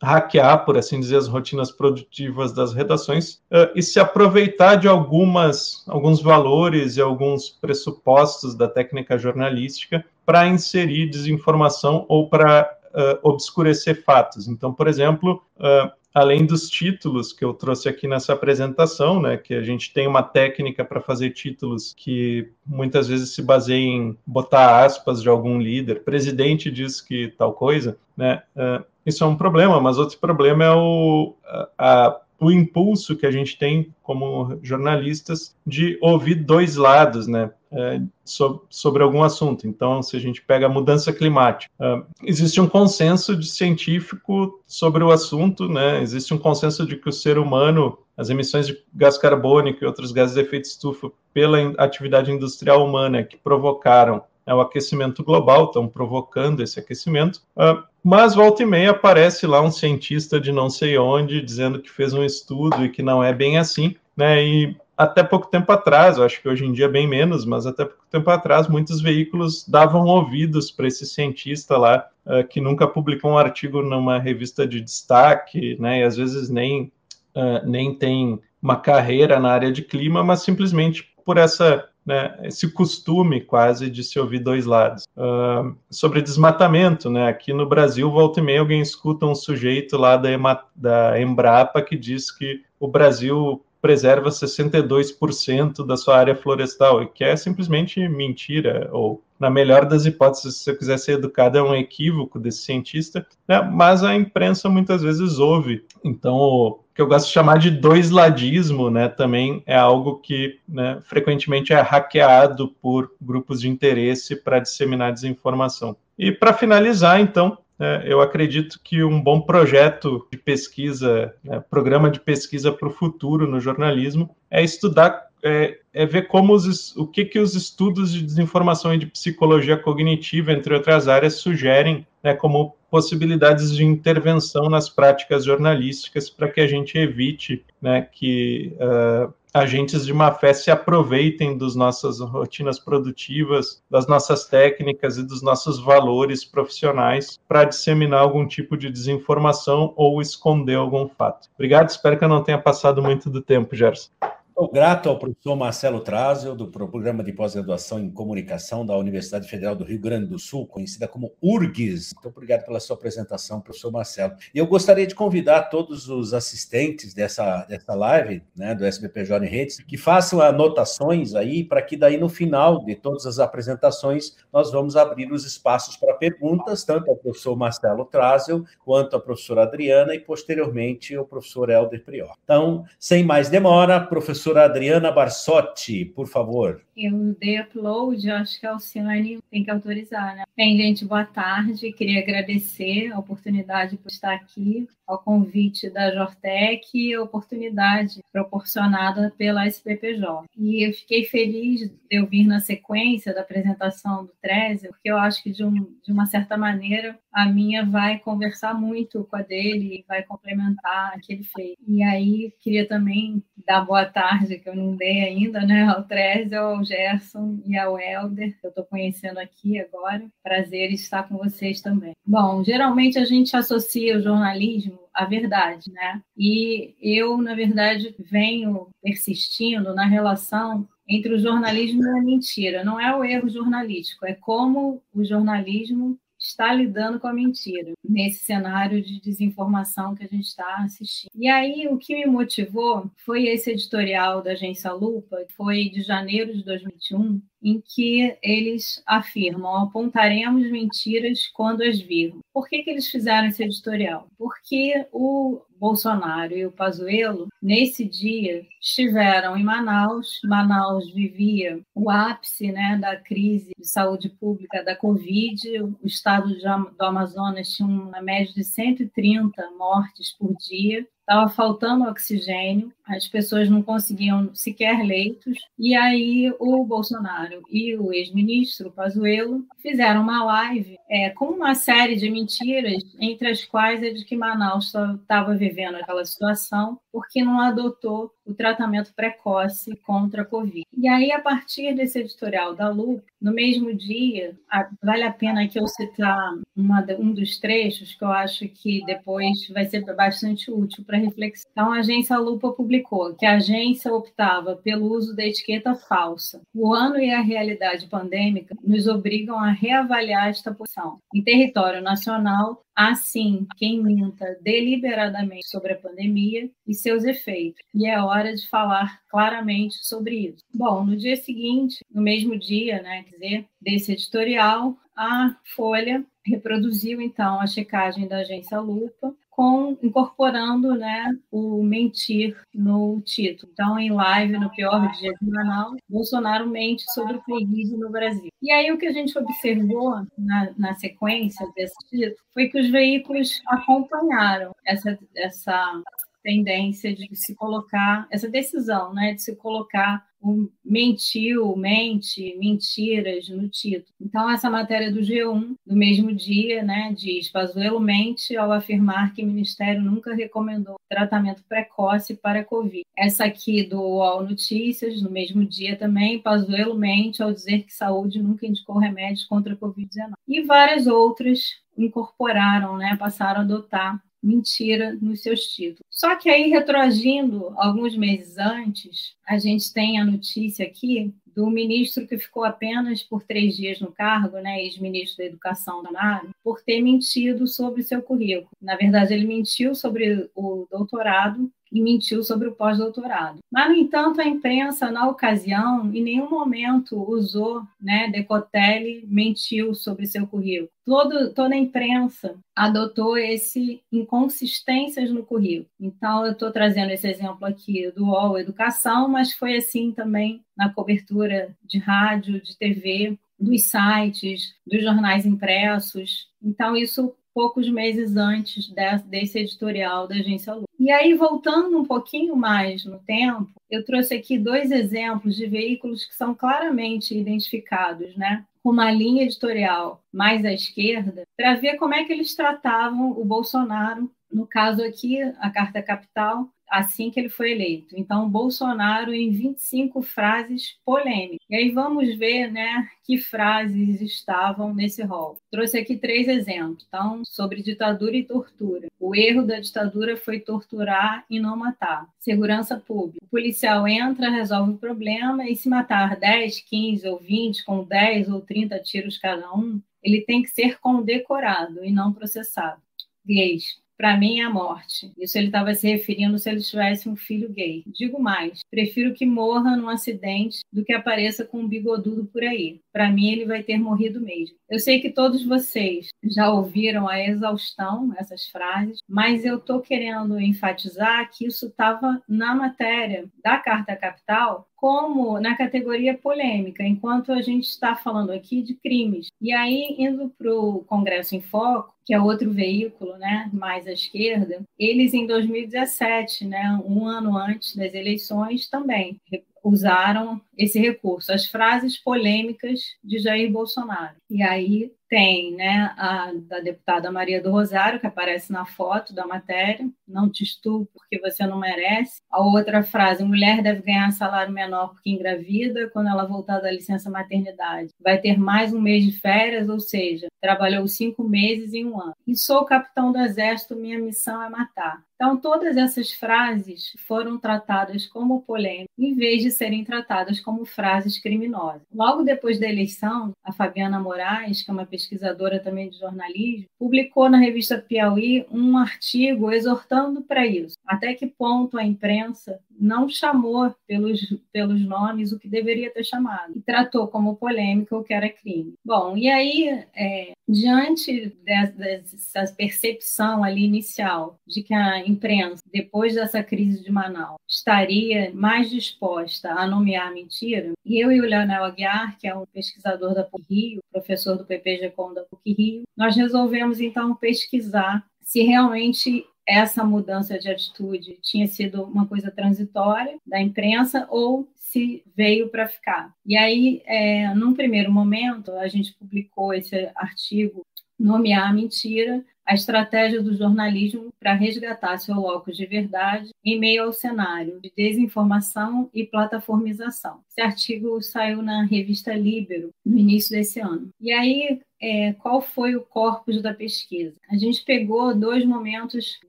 hackear, por assim dizer, as rotinas produtivas das redações uh, e se aproveitar de algumas, alguns valores e alguns pressupostos da técnica jornalística para inserir desinformação ou para uh, obscurecer fatos. Então, por exemplo, uh, além dos títulos que eu trouxe aqui nessa apresentação, né, que a gente tem uma técnica para fazer títulos que muitas vezes se baseia em botar aspas de algum líder, presidente diz que tal coisa, né, uh, isso é um problema, mas outro problema é o, a, o impulso que a gente tem como jornalistas de ouvir dois lados, né? É, sobre, sobre, algum assunto. Então, se a gente pega a mudança climática, uh, existe um consenso de científico sobre o assunto, né? Existe um consenso de que o ser humano, as emissões de gás carbônico e outros gases de efeito estufa pela atividade industrial humana que provocaram é o aquecimento global, estão provocando esse aquecimento. Uh, mas volta e meia aparece lá um cientista de não sei onde dizendo que fez um estudo e que não é bem assim, né? E até pouco tempo atrás, acho que hoje em dia bem menos, mas até pouco tempo atrás, muitos veículos davam ouvidos para esse cientista lá, uh, que nunca publicou um artigo numa revista de destaque, né? E às vezes nem, uh, nem tem uma carreira na área de clima, mas simplesmente por essa né, esse costume quase de se ouvir dois lados. Uh, sobre desmatamento, né, aqui no Brasil, volta e meia alguém escuta um sujeito lá da, da Embrapa que diz que o Brasil preserva 62% da sua área florestal, e que é simplesmente mentira, ou na melhor das hipóteses, se você quiser ser educado, é um equívoco desse cientista, né? mas a imprensa muitas vezes ouve. Então, o que eu gosto de chamar de dois ladismo, né, também é algo que né, frequentemente é hackeado por grupos de interesse para disseminar desinformação. E para finalizar, então, é, eu acredito que um bom projeto de pesquisa, né, programa de pesquisa para o futuro no jornalismo, é estudar, é, é ver como os, o que, que os estudos de desinformação e de psicologia cognitiva, entre outras áreas, sugerem né, como possibilidades de intervenção nas práticas jornalísticas para que a gente evite né, que uh, agentes de má fé se aproveitem das nossas rotinas produtivas, das nossas técnicas e dos nossos valores profissionais para disseminar algum tipo de desinformação ou esconder algum fato. Obrigado, espero que eu não tenha passado muito do tempo, Gerson. Estou grato ao professor Marcelo Trazio, do Programa de Pós-Graduação em Comunicação da Universidade Federal do Rio Grande do Sul, conhecida como URGS. Muito obrigado pela sua apresentação, professor Marcelo. E eu gostaria de convidar todos os assistentes dessa, dessa live, né, do SBPJ Redes, que façam anotações aí, para que daí no final de todas as apresentações nós vamos abrir os espaços para perguntas, tanto ao professor Marcelo Trazio, quanto à professora Adriana e, posteriormente, ao professor Helder Prior. Então, sem mais demora, professor professora Adriana Barsotti, por favor. Eu dei upload, acho que a Alciane tem que autorizar, né? Bem, gente, boa tarde. Queria agradecer a oportunidade por estar aqui, ao convite da Jortec e oportunidade proporcionada pela SPPJ. E eu fiquei feliz de eu vir na sequência da apresentação do Treze, porque eu acho que, de, um, de uma certa maneira, a minha vai conversar muito com a dele e vai complementar a que ele fez. E aí, queria também dar boa tarde, que eu não dei ainda, né, ao Treze, ao Gerson e ao Helder, que eu estou conhecendo aqui agora. Prazer estar com vocês também. Bom, geralmente a gente associa o jornalismo à verdade, né? E eu, na verdade, venho persistindo na relação entre o jornalismo e a mentira. Não é o erro jornalístico, é como o jornalismo está lidando com a mentira nesse cenário de desinformação que a gente está assistindo. E aí o que me motivou foi esse editorial da agência Lupa, que foi de janeiro de 2021, em que eles afirmam: apontaremos mentiras quando as virmos. Por que, que eles fizeram esse editorial? Porque o Bolsonaro e o Pazuello, nesse dia, estiveram em Manaus. Manaus vivia o ápice né, da crise de saúde pública da Covid. O estado do Amazonas tinha uma média de 130 mortes por dia estava faltando oxigênio, as pessoas não conseguiam sequer leitos, e aí o Bolsonaro e o ex-ministro Pazuello fizeram uma live é, com uma série de mentiras, entre as quais é de que Manaus estava vivendo aquela situação porque não adotou o tratamento precoce contra a Covid. E aí, a partir desse editorial da Lu, no mesmo dia, vale a pena que eu citar uma, um dos trechos que eu acho que depois vai ser bastante útil para reflexão. Então, a agência Lupa publicou que a agência optava pelo uso da etiqueta falsa. O ano e a realidade pandêmica nos obrigam a reavaliar esta posição. Em território nacional, assim quem minta deliberadamente sobre a pandemia e seus efeitos. E é hora de falar claramente sobre isso. Bom, no dia seguinte, no mesmo dia, né, quer dizer, desse editorial, a Folha reproduziu então a checagem da agência Lupa com incorporando né, o mentir no título. Então, em live, no pior dia de Manaus, Bolsonaro mente sobre o Covid no Brasil. E aí o que a gente observou na, na sequência desse título foi que os veículos acompanharam essa, essa tendência de se colocar, essa decisão né, de se colocar o mentiu, mente, mentiras no título. Então, essa matéria do G1, do mesmo dia, né, diz: Pazuello mente ao afirmar que o Ministério nunca recomendou tratamento precoce para Covid. Essa aqui do UOL Notícias, no mesmo dia também, Pazuello mente ao dizer que saúde nunca indicou remédios contra a Covid-19. E várias outras incorporaram, né, passaram a adotar mentira nos seus títulos. Só que aí, retroagindo alguns meses antes, a gente tem a notícia aqui do ministro que ficou apenas por três dias no cargo, né, ex-ministro da Educação da Naro, por ter mentido sobre seu currículo. Na verdade, ele mentiu sobre o doutorado e mentiu sobre o pós-doutorado. Mas, no entanto, a imprensa, na ocasião, em nenhum momento usou, né, Decotelli mentiu sobre seu currículo. Todo, toda a imprensa adotou esse inconsistências no currículo. Então, eu estou trazendo esse exemplo aqui do UOL Educação, mas foi assim também na cobertura de rádio, de TV, dos sites, dos jornais impressos. Então, isso poucos meses antes desse editorial da Agência Lu. E aí, voltando um pouquinho mais no tempo, eu trouxe aqui dois exemplos de veículos que são claramente identificados, né? Com uma linha editorial mais à esquerda, para ver como é que eles tratavam o Bolsonaro. No caso aqui, a Carta Capital, assim que ele foi eleito. Então, Bolsonaro em 25 frases polêmicas. E aí vamos ver, né, que frases estavam nesse rol. Trouxe aqui três exemplos. Então, sobre ditadura e tortura. O erro da ditadura foi torturar e não matar. Segurança pública. O policial entra, resolve o problema e se matar 10, 15 ou 20 com 10 ou 30 tiros cada um, ele tem que ser condecorado e não processado. Gays para mim é a morte. Isso ele estava se referindo se ele tivesse um filho gay. Digo mais, prefiro que morra num acidente do que apareça com um bigodudo por aí. Para mim ele vai ter morrido mesmo. Eu sei que todos vocês já ouviram a exaustão essas frases, mas eu estou querendo enfatizar que isso estava na matéria da Carta Capital como na categoria polêmica, enquanto a gente está falando aqui de crimes. E aí, indo para o Congresso em Foco, que é outro veículo, né, mais à esquerda, eles em 2017, né, um ano antes das eleições, também usaram esse recurso, as frases polêmicas de Jair Bolsonaro. E aí tem né, a da deputada Maria do Rosário, que aparece na foto da matéria, não te estupro porque você não merece. A outra frase, mulher deve ganhar salário menor porque engravida, quando ela voltar da licença maternidade. Vai ter mais um mês de férias, ou seja, trabalhou cinco meses em um ano. E sou capitão do exército, minha missão é matar. Então, todas essas frases foram tratadas como polêmicas, em vez de serem tratadas como frases criminosas. Logo depois da eleição, a Fabiana Moraes, que é uma pesquisadora também de jornalismo, publicou na revista Piauí um artigo exortando para isso. Até que ponto a imprensa não chamou pelos, pelos nomes o que deveria ter chamado, e tratou como polêmica o que era crime. Bom, e aí, é, diante dessa percepção ali inicial de que a imprensa, depois dessa crise de Manaus, estaria mais disposta a nomear mentira, eu e o Leonel Aguiar, que é um pesquisador da PUC Rio, professor do PPG-Com da PUC Rio, nós resolvemos então pesquisar se realmente essa mudança de atitude tinha sido uma coisa transitória da imprensa ou se veio para ficar. E aí, é, num primeiro momento, a gente publicou esse artigo Nomear a Mentira, a estratégia do jornalismo para resgatar seu locus de verdade em meio ao cenário de desinformação e plataformização. Esse artigo saiu na revista Libero no início desse ano. E aí, é, qual foi o corpus da pesquisa? A gente pegou dois momentos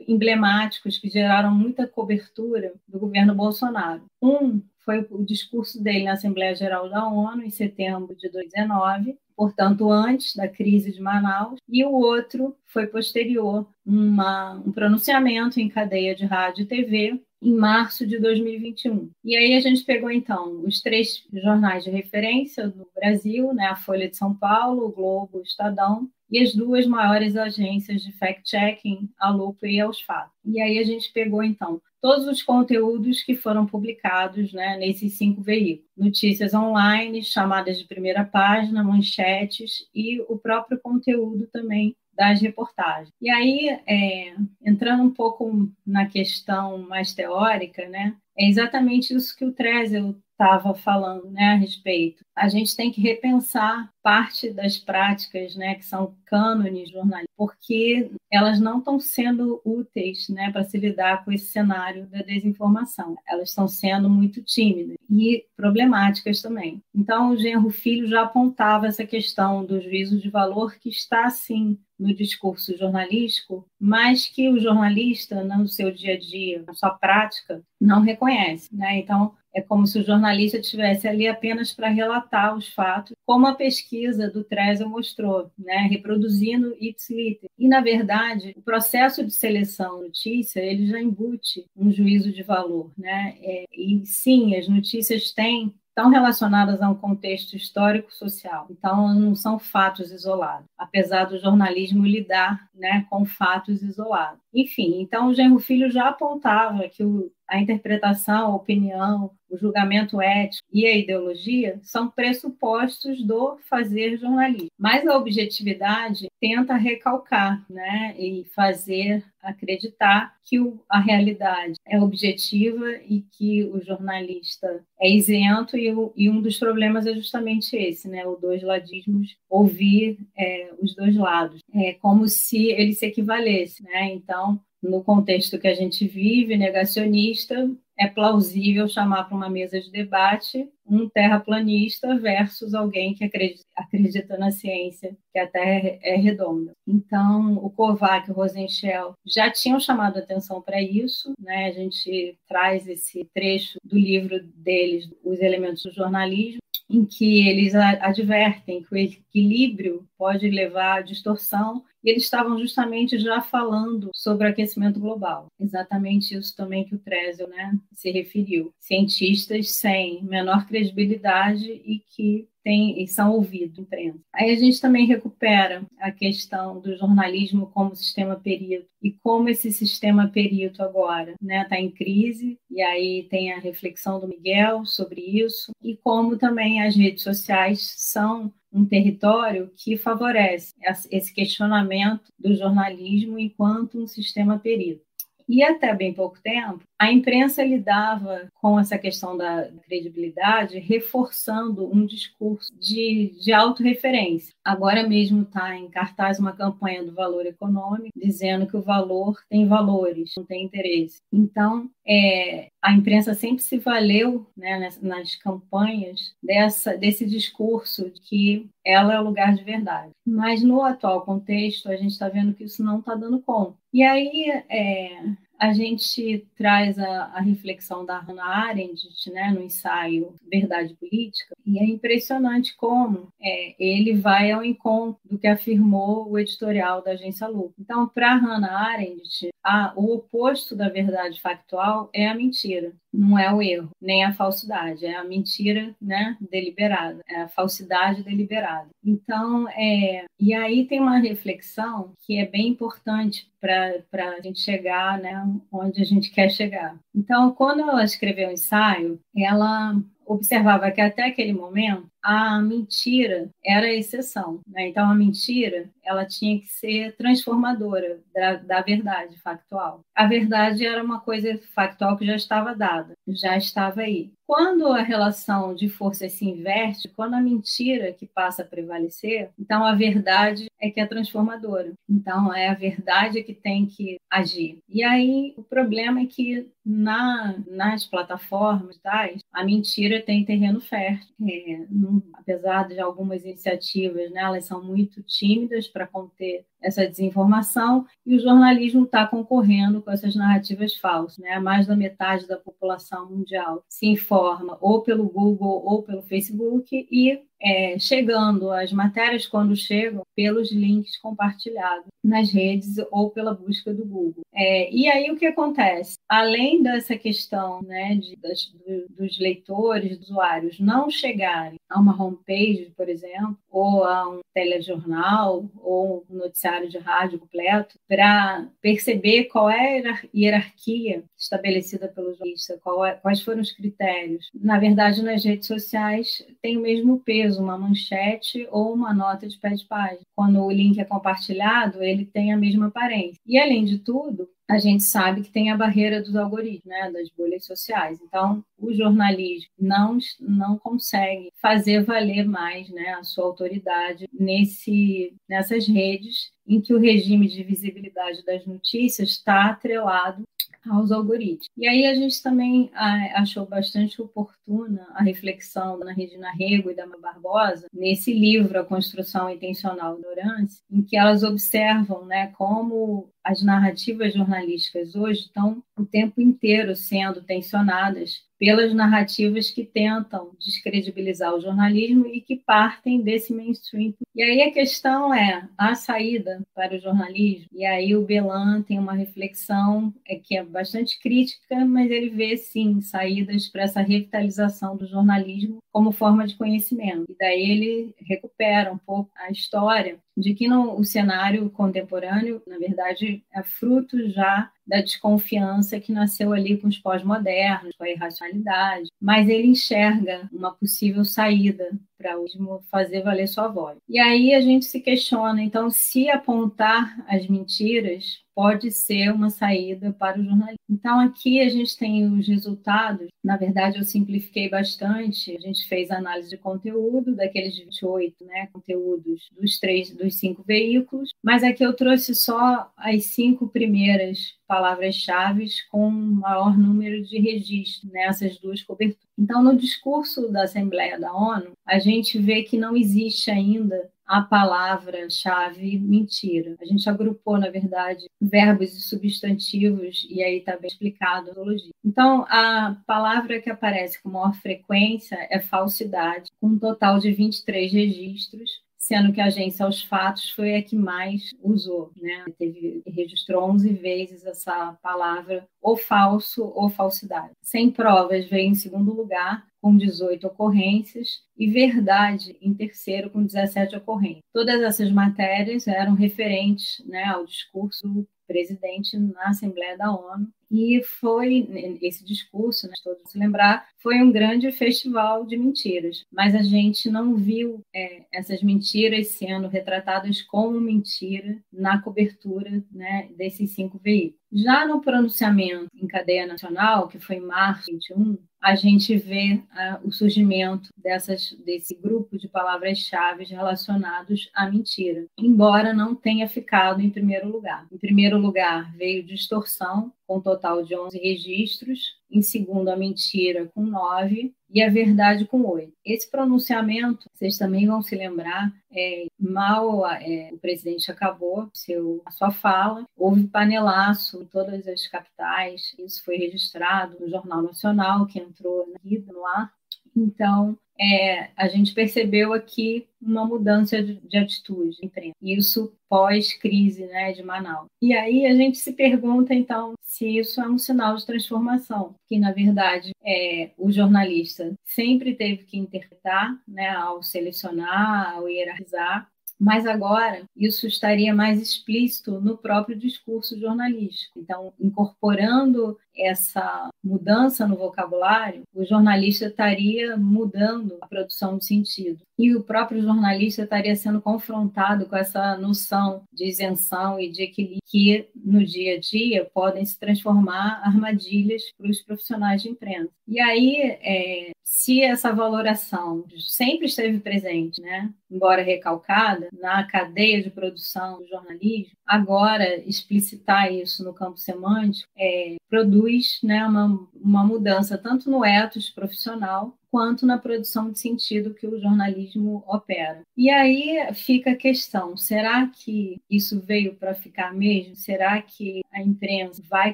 emblemáticos que geraram muita cobertura do governo Bolsonaro. Um foi o discurso dele na Assembleia Geral da ONU em setembro de 2019, portanto, antes da crise de Manaus, e o outro foi posterior, uma, um pronunciamento em cadeia de rádio e TV em março de 2021. E aí a gente pegou então os três jornais de referência do Brasil, né, a Folha de São Paulo, o Globo, o Estadão, e as duas maiores agências de fact-checking, a Lupa e a Fatos. E aí a gente pegou, então, todos os conteúdos que foram publicados né, nesses cinco veículos. Notícias online, chamadas de primeira página, manchetes e o próprio conteúdo também das reportagens. E aí, é, entrando um pouco na questão mais teórica, né, é exatamente isso que o Trezel estava falando né, a respeito. A gente tem que repensar parte das práticas né, que são cânones jornalistas, porque elas não estão sendo úteis né, para se lidar com esse cenário da desinformação. Elas estão sendo muito tímidas e problemáticas também. Então, o Genro Filho já apontava essa questão do juízo de valor que está, sim, no discurso jornalístico, mas que o jornalista, no seu dia a dia, na sua prática, não reconhece. Né? Então, é como se o jornalista estivesse ali apenas para relatar os fatos, como a pesquisa do Treza mostrou, né? reproduzindo ipsiliter. E, na verdade, o processo de seleção notícia, ele já embute um juízo de valor. Né? É, e, sim, as notícias têm estão relacionadas a um contexto histórico-social. Então, não são fatos isolados, apesar do jornalismo lidar né, com fatos isolados. Enfim, então o Genro Filho já apontava que o, a interpretação, a opinião, o julgamento ético e a ideologia são pressupostos do fazer jornalismo. Mas a objetividade tenta recalcar né, e fazer acreditar que o, a realidade é objetiva e que o jornalista é isento, e, o, e um dos problemas é justamente esse, né, o dois ladismos, ouvir é, os dois lados. É como se eles se equivalessem. Né? Então, no contexto que a gente vive, negacionista, é plausível chamar para uma mesa de debate um terraplanista versus alguém que acredita, acredita na ciência, que a Terra é redonda. Então, o Kovac e o Rosenschel já tinham chamado atenção para isso, né? A gente traz esse trecho do livro deles, Os Elementos do Jornalismo, em que eles advertem que o equilíbrio pode levar à distorção, e eles estavam justamente já falando sobre aquecimento global. Exatamente isso também que o Trezel né, se referiu. Cientistas sem menor credibilidade e que e são ouvidos, imprensa. Aí a gente também recupera a questão do jornalismo como sistema perito e como esse sistema perito agora está né, tá em crise, e aí tem a reflexão do Miguel sobre isso, e como também as redes sociais são um território que favorece esse questionamento do jornalismo enquanto um sistema perito. E até bem pouco tempo, a imprensa lidava com essa questão da credibilidade, reforçando um discurso de, de autorreferência. Agora mesmo está em cartaz uma campanha do valor econômico, dizendo que o valor tem valores, não tem interesse. Então, é, a imprensa sempre se valeu né, nas, nas campanhas dessa, desse discurso de que ela é o lugar de verdade. Mas no atual contexto, a gente está vendo que isso não está dando conta. E aí, é, a gente traz a, a, reflexão da Hannah Arendt né, no ensaio Verdade Política, e é impressionante como é, ele vai ao encontro do que afirmou o editorial da agência Lu. Então, para Hannah Arendt, a, o oposto da verdade factual é a mentira, não é o erro, nem a falsidade, é a mentira né, deliberada, é a falsidade deliberada. Então, é, e aí tem uma reflexão que é bem importante para a gente chegar né, onde a gente quer chegar. Então, quando ela escreveu o ensaio, ela observava que até aquele momento a mentira era a exceção. Né? Então, a mentira ela tinha que ser transformadora da, da, verdade factual. A verdade era uma coisa factual que já estava dada, já estava aí. Quando a relação de forças se inverte, quando a mentira que passa a prevalecer, então a verdade é que é transformadora. Então é a verdade que tem que agir. E aí o problema é que na, nas plataformas tais, a mentira tem terreno fértil. É, apesar de algumas iniciativas, né, elas são muito tímidas para conter essa desinformação e o jornalismo está concorrendo com essas narrativas falsas. Né? Mais da metade da população mundial se informa ou pelo Google ou pelo Facebook e é, chegando, as matérias quando chegam pelos links compartilhados nas redes ou pela busca do Google. É, e aí o que acontece? Além dessa questão né, de, das, do, dos leitores, dos usuários não chegarem a uma homepage, por exemplo, ou a um telejornal ou um noticiário de rádio completo, para perceber qual é a hierarquia estabelecida pelo jornalista, é, quais foram os critérios. Na verdade, nas redes sociais tem o mesmo peso, uma manchete ou uma nota de pé de página. Quando o link é compartilhado, ele tem a mesma aparência. E, além de tudo, a gente sabe que tem a barreira dos algoritmos, né, das bolhas sociais. Então, o jornalismo não, não consegue fazer valer mais né, a sua autoridade nesse, nessas redes em que o regime de visibilidade das notícias está atrelado aos algoritmos. E aí a gente também achou bastante oportuna a reflexão da Regina Rego e da Ana Barbosa nesse livro A Construção Intencional da Ignorância, em que elas observam né, como as narrativas jornalísticas hoje estão o tempo inteiro sendo tensionadas pelas narrativas que tentam descredibilizar o jornalismo e que partem desse mainstream. E aí a questão é a saída para o jornalismo. E aí o Belan tem uma reflexão é, que é bastante crítica, mas ele vê sim saídas para essa revitalização do jornalismo como forma de conhecimento. E daí ele recupera um pouco a história de que no, o cenário contemporâneo, na verdade, é fruto já da desconfiança que nasceu ali com os pós-modernos, com a irracionalidade, mas ele enxerga uma possível saída para o fazer valer sua voz. E aí a gente se questiona, então, se apontar as mentiras pode ser uma saída para o jornalismo. Então, aqui a gente tem os resultados. Na verdade, eu simplifiquei bastante. A gente fez análise de conteúdo daqueles 28 né, conteúdos dos três, dos cinco veículos, mas aqui eu trouxe só as cinco primeiras palavras-chave com maior número de registros nessas duas coberturas. Então, no discurso da Assembleia da ONU, a gente vê que não existe ainda a palavra-chave mentira. A gente agrupou, na verdade, verbos e substantivos, e aí está bem explicado a ontologia. Então, a palavra que aparece com maior frequência é falsidade, com um total de 23 registros, sendo que a agência aos fatos foi a que mais usou, né? Teve, registrou 11 vezes essa palavra ou falso ou falsidade. Sem provas veio em segundo lugar, com 18 ocorrências, e verdade em terceiro, com 17 ocorrências. Todas essas matérias eram referentes né, ao discurso do presidente na Assembleia da ONU, e foi esse discurso, né, todos se lembrar, foi um grande festival de mentiras, mas a gente não viu é, essas mentiras sendo retratadas como mentira na cobertura né, desses cinco veículos. Já no pronunciamento em cadeia nacional, que foi em março 21, a gente vê uh, o surgimento dessas, desse grupo de palavras-chave relacionados à mentira, embora não tenha ficado em primeiro lugar. Em primeiro lugar veio distorção, com um total de 11 registros, em segundo, a mentira, com 9, e a verdade, com 8. Esse pronunciamento, vocês também vão se lembrar, é, mal é, o presidente acabou seu, a sua fala, houve panelaço em todas as capitais, isso foi registrado no Jornal Nacional, que entrou na vida no ar. Então, é, a gente percebeu aqui uma mudança de, de atitude isso pós-crise né, de Manaus. E aí a gente se pergunta, então, se isso é um sinal de transformação, que, na verdade, é, o jornalista sempre teve que interpretar né, ao selecionar, ao hierarquizar, mas agora isso estaria mais explícito no próprio discurso jornalístico. Então, incorporando essa mudança no vocabulário, o jornalista estaria mudando a produção de sentido. E o próprio jornalista estaria sendo confrontado com essa noção de isenção e de equilíbrio que, no dia a dia, podem se transformar armadilhas para os profissionais de imprensa. E aí, é, se essa valoração sempre esteve presente, né, embora recalcada, na cadeia de produção do jornalismo, agora explicitar isso no campo semântico é, produz né, uma, uma mudança tanto no ethos profissional quanto na produção de sentido que o jornalismo opera. E aí fica a questão: será que isso veio para ficar mesmo? Será que a imprensa vai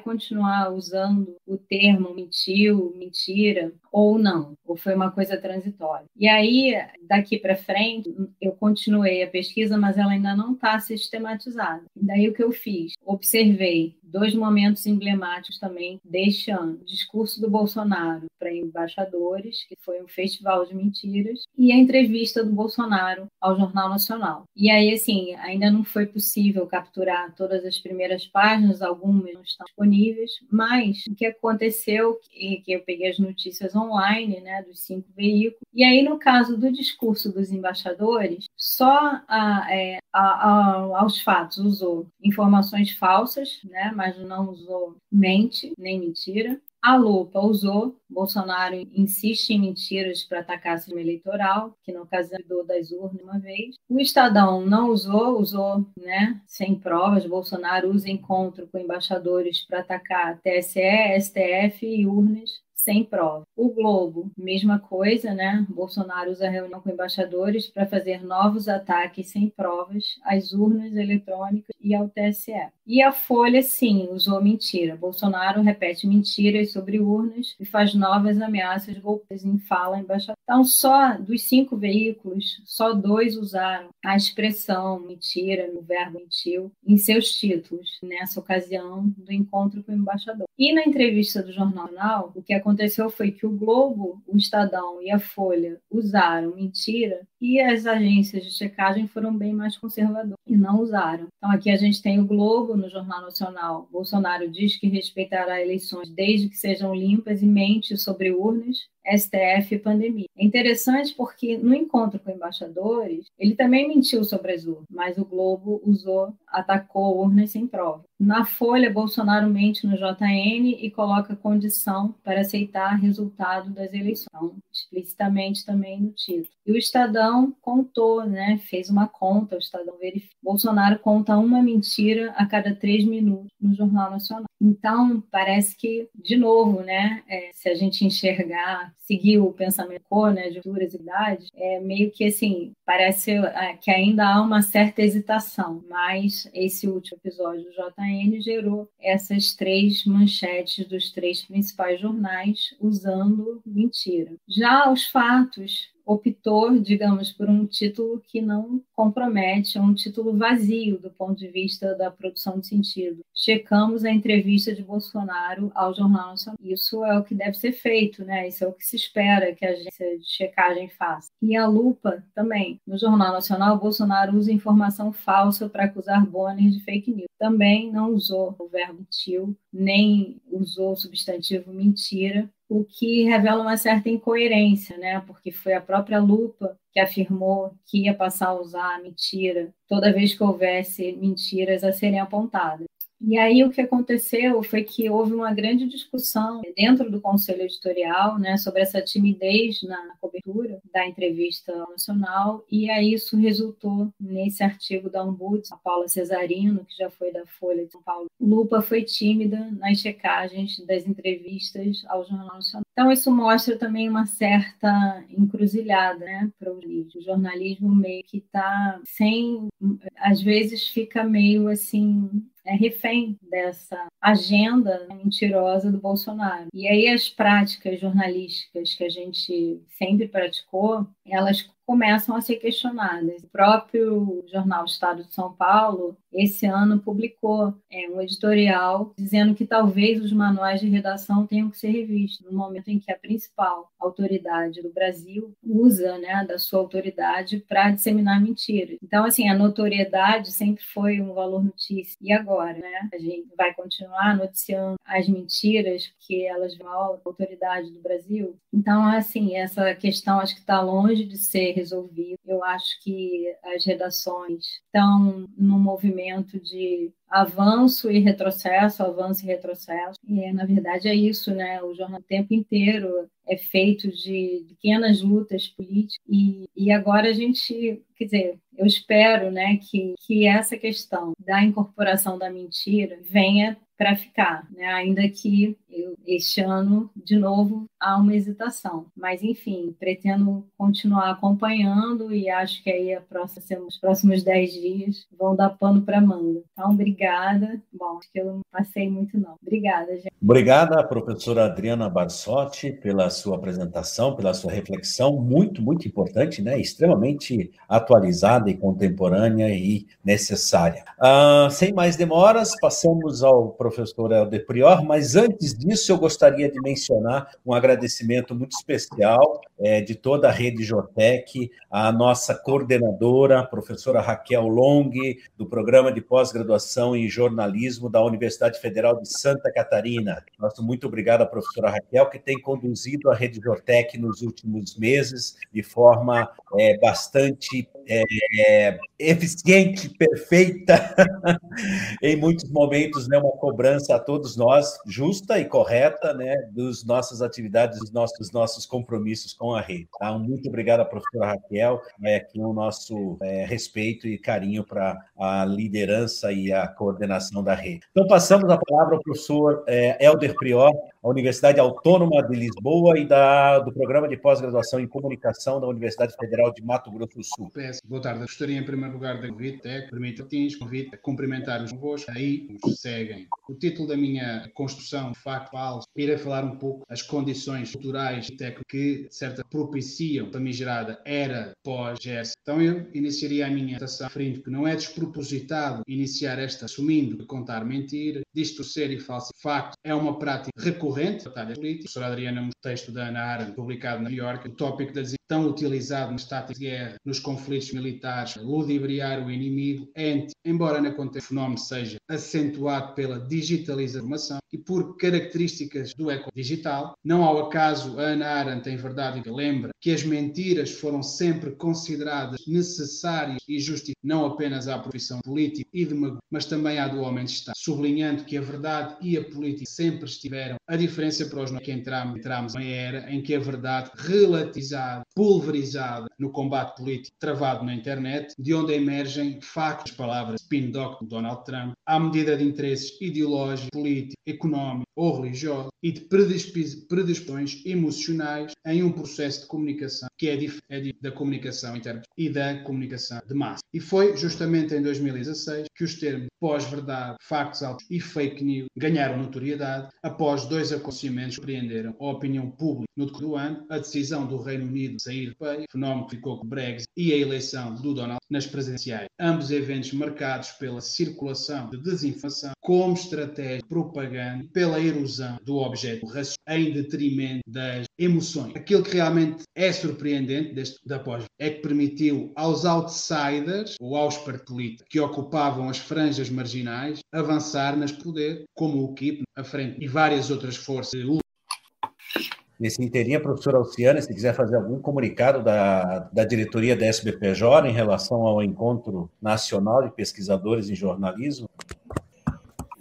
continuar usando o termo mentiu, mentira, ou não? Ou foi uma coisa transitória? E aí, daqui para frente, eu continuei a pesquisa, mas ela ainda não está sistematizada. E daí o que eu fiz? Observei dois momentos emblemáticos também deste ano: o discurso do Bolsonaro para embaixadores, que foi um festival de mentiras, e a entrevista do Bolsonaro ao Jornal Nacional. E aí, assim, ainda não foi possível capturar todas as primeiras páginas, algumas não estão disponíveis, mas o que aconteceu é que eu peguei as notícias online, né, dos cinco veículos, e aí, no caso do discurso dos embaixadores, só a, é, a, a, aos fatos usou informações falsas, né, mas não usou mente nem mentira. A lupa usou, Bolsonaro insiste em mentiras para atacar sistema eleitoral, que no ocasião das urnas uma vez. O Estadão não usou, usou né, sem provas. Bolsonaro usa encontro com embaixadores para atacar TSE, STF e urnas sem prova. O Globo, mesma coisa, né? Bolsonaro usa reunião com embaixadores para fazer novos ataques sem provas às urnas eletrônicas e ao TSE. E a Folha, sim, usou mentira. Bolsonaro repete mentiras sobre urnas e faz novas ameaças golpistas em fala embaixador. Então, só dos cinco veículos, só dois usaram a expressão mentira, no verbo mentiu, em seus títulos, nessa ocasião do encontro com o embaixador. E na entrevista do Jornal o que aconteceu foi que o Globo, o Estadão e a Folha usaram mentira e as agências de checagem foram bem mais conservadoras e não usaram. Então, aqui a gente tem o Globo no Jornal Nacional. Bolsonaro diz que respeitará eleições desde que sejam limpas e mente sobre urnas STF e pandemia. É interessante porque no encontro com embaixadores, ele também mentiu sobre as urnas, mas o Globo usou, atacou urnas sem prova. Na Folha, Bolsonaro mente no JN e coloca condição para aceitar resultado das eleições, então, explicitamente também no título. E o Estadão contou, né, fez uma conta, o Estadão verificou. Bolsonaro conta uma mentira a cada três minutos no Jornal Nacional. Então, parece que, de novo, né, é, se a gente enxergar, seguir o pensamento né, de futuras idades, é meio que assim, parece é, que ainda há uma certa hesitação, mas esse último episódio do JN gerou essas três manchetes dos três principais jornais usando mentira. Já os fatos optou, digamos, por um título que não compromete, é um título vazio do ponto de vista da produção de sentido. Checamos a entrevista de Bolsonaro ao Jornal Nacional. Isso é o que deve ser feito, né? Isso é o que se espera que a agência de checagem faça. E a lupa também. No Jornal Nacional, Bolsonaro usa informação falsa para acusar Bonner de fake news. Também não usou o verbo tio, nem usou o substantivo mentira o que revela uma certa incoerência, né? Porque foi a própria Lupa que afirmou que ia passar a usar a mentira toda vez que houvesse mentiras a serem apontadas. E aí o que aconteceu foi que houve uma grande discussão dentro do conselho editorial, né, sobre essa timidez na cobertura da entrevista nacional, e aí isso resultou nesse artigo da Ombuds, a Paula Cesarino, que já foi da Folha de São Paulo. Lupa foi tímida nas checagens das entrevistas ao Jornal Nacional. Então isso mostra também uma certa encruzilhada, né, para o jornalismo. O jornalismo meio que está sem, às vezes fica meio assim é refém dessa agenda mentirosa do Bolsonaro. E aí as práticas jornalísticas que a gente sempre praticou, elas começam a ser questionadas. O próprio jornal Estado de São Paulo, esse ano, publicou é, um editorial dizendo que talvez os manuais de redação tenham que ser revistos no momento em que a principal autoridade do Brasil usa né, da sua autoridade para disseminar mentiras. Então, assim, a notoriedade sempre foi um valor notícia. E agora, né? A gente vai continuar noticiando as mentiras que elas vão à autoridade do Brasil? Então, assim, essa questão acho que está longe de ser resolvido. Eu acho que as redações estão num movimento de avanço e retrocesso, avanço e retrocesso. E, na verdade, é isso, né? O jornal o tempo inteiro é feito de pequenas lutas políticas e, e agora a gente, quer dizer, eu espero, né, que, que essa questão da incorporação da mentira venha para ficar, né? ainda que eu, este ano, de novo, há uma hesitação. Mas, enfim, pretendo continuar acompanhando e acho que aí a próxima, os próximos dez dias vão dar pano para manga. Então, obrigada. Bom, acho que eu não passei muito, não. Obrigada, gente. Obrigada, professora Adriana Barsotti, pela sua apresentação, pela sua reflexão, muito, muito importante, né? extremamente atualizada e contemporânea e necessária. Ah, sem mais demoras, passamos ao professor Helder Prior, mas antes disso eu gostaria de mencionar um agradecimento muito especial é, de toda a rede Jotec, a nossa coordenadora, professora Raquel Long, do programa de pós-graduação em jornalismo da Universidade Federal de Santa Catarina. Nosso muito obrigado à professora Raquel, que tem conduzido a rede Jotec nos últimos meses de forma é, bastante é, eficiente, perfeita, *laughs* em muitos momentos, né, uma cobrança a todos nós, justa e correta, né, dos nossas atividades, dos nossos, dos nossos compromissos com a rede. Tá? Muito obrigado à professora Raquel, é, aqui o nosso é, respeito e carinho para a liderança e a coordenação da rede. Então, passamos a palavra ao professor é, Helder Prior, a Universidade Autônoma de Lisboa e da, do Programa de Pós-Graduação em Comunicação da Universidade Federal de Mato Grosso do Sul. Boa tarde. Gostaria, em primeiro lugar, de convite, é, permite Martins, convite a cumprimentar-vos convosco, aí nos seguem. O título da minha construção, facto falso, irei falar um pouco as condições culturais e técnicas que, certa, propiciam a famigerada era pós-GES. Então, eu iniciaria a minha apresentação referindo que não é despropositado iniciar esta assumindo que contar mentira, distorcer e falso. Facto é uma prática recorrente, batalhas políticas. A professora Adriana, no texto da Ana Arendt, publicado na New York, o tópico da tão utilizado nas táticas de guerra, nos conflitos militares, ludibriar o inimigo, é, embora na contexto o fenómeno seja acentuado pela digitalização e por características do eco digital, não ao acaso a Ana Arendt, em verdade, lembra que as mentiras foram sempre consideradas necessárias e justificadas não apenas à profissão política e demagogia, mas também à do homem de Estado, sublinhando que a verdade e a política sempre estiveram a diferença para os que entramos, entramos em era em que a verdade relativizada pulverizada no combate político travado na internet, de onde emergem factos, palavras spin doctor Donald Trump, à medida de interesses ideológicos, políticos, económicos ou religiosos e de predisposições emocionais em um processo de comunicação que é, é da comunicação interna e da comunicação de massa. E foi justamente em 2016 que os termos pós-verdade, factos altos e fake news ganharam notoriedade após dois acontecimentos que surpreenderam a opinião pública no decorrer do ano, a decisão do Reino Unido de sair do país, fenómeno que ficou com o Brexit, e a eleição do Donald nas presidenciais. Ambos eventos marcados pela circulação de desinformação como estratégia de propaganda pela erosão do objeto racional em detrimento das emoções. Aquilo que realmente é surpreendente deste da pós é que permitiu aos outsiders ou aos partidos que ocupavam as franjas marginais avançar nas poder, como o KIP, a frente e várias outras forças Nesse inteirinho, professora Alciane, se quiser fazer algum comunicado da, da diretoria da SBPJ em relação ao Encontro Nacional de Pesquisadores em Jornalismo.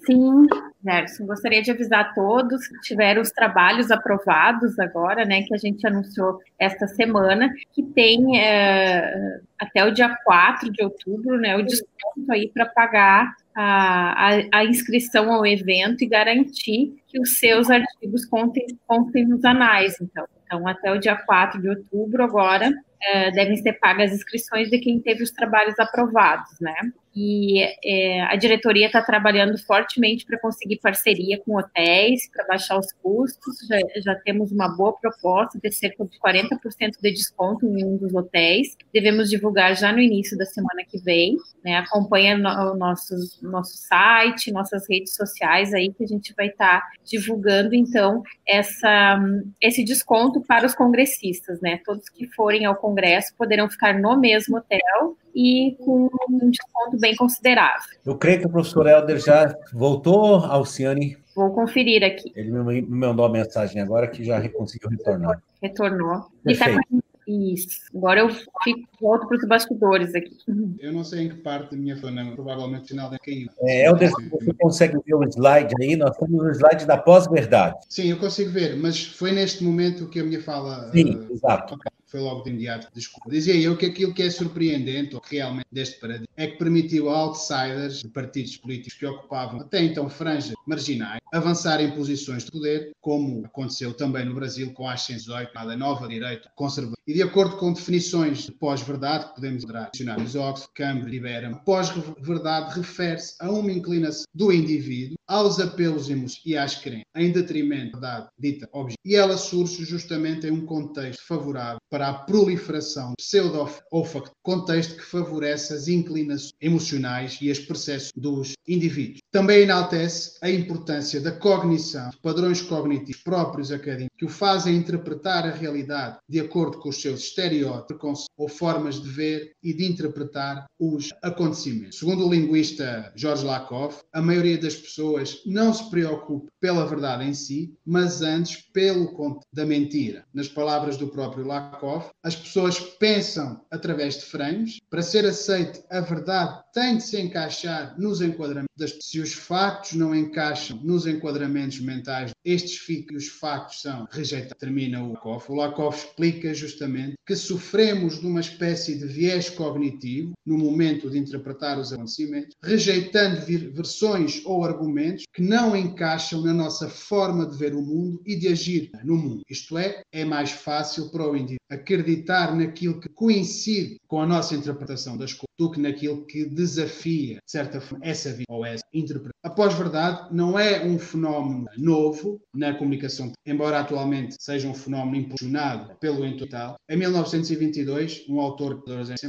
Sim, Gerson, gostaria de avisar a todos que tiveram os trabalhos aprovados agora, né, que a gente anunciou esta semana, que tem é, até o dia 4 de outubro, né, o desconto aí para pagar a, a, a, inscrição ao evento e garantir que os seus artigos contem, contem nos anais, então. Então, até o dia 4 de outubro, agora, é, devem ser pagas as inscrições de quem teve os trabalhos aprovados, né? E é, a diretoria está trabalhando fortemente para conseguir parceria com hotéis, para baixar os custos. Já, já, temos uma boa proposta de cerca de 40% de desconto em um dos hotéis. Devemos divulgar já no início da semana que vem. Né? Acompanha o nosso, nosso site, nossas redes sociais aí, que a gente vai estar tá divulgando, então, essa, esse desconto para os congressistas. Né? Todos que forem ao congresso poderão ficar no mesmo hotel e com um desconto bem considerável. Eu creio que o professor Helder já voltou, Alciane. Vou conferir aqui. Ele me mandou uma mensagem agora que já conseguiu retornar. Retornou. E está com Isso. Agora eu fico, volto para os bastidores aqui. Eu não sei em que parte da minha fala, provavelmente o sinal é caiu. É, Helder, você consegue ver o slide aí? Nós temos o slide da pós-verdade. Sim, eu consigo ver, mas foi neste momento que a minha fala. Sim, uh, exato. Okay foi logo de imediato, desculpa. Dizia eu que aquilo que é surpreendente, ou realmente deste paradigma, é que permitiu a outsiders de partidos políticos que ocupavam até então franjas marginais avançar em posições de poder, como aconteceu também no Brasil com a Ascensão, a nova direita conservadora. E de acordo com definições de pós-verdade, que podemos encontrar dicionários Oxford, Cambridge Berham, pós-verdade refere-se a uma inclinação do indivíduo aos apelos e às crenças, em detrimento da dita objetiva. E ela surge justamente em um contexto favorável para a proliferação pseudo-ofacto, contexto que favorece as inclinações emocionais e as percepções dos indivíduos. Também enaltece a importância da cognição, padrões cognitivos próprios acadêmicos, que o fazem interpretar a realidade de acordo com os seus estereótipos ou formas de ver e de interpretar os acontecimentos. Segundo o linguista George Lakoff, a maioria das pessoas não se preocupa pela verdade em si, mas antes pelo conto da mentira. Nas palavras do próprio Lakoff, as pessoas pensam através de frames. Para ser aceite, a verdade tem de se encaixar nos enquadramentos das Se os factos não encaixam nos enquadramentos mentais, estes os factos são rejeitados. Termina o Lakoff. O Lakoff explica justamente que sofremos de uma espécie de viés cognitivo no momento de interpretar os acontecimentos, rejeitando versões ou argumentos que não encaixam na nossa forma de ver o mundo e de agir no mundo. Isto é, é mais fácil para o indivíduo acreditar naquilo que coincide com a nossa interpretação das coisas do que naquilo que desafia, de certa forma, essa vida ou essa interpretação. A pós-verdade não é um fenómeno novo na comunicação, embora atualmente seja um fenómeno impulsionado pelo entorno. Em 1922, um autor,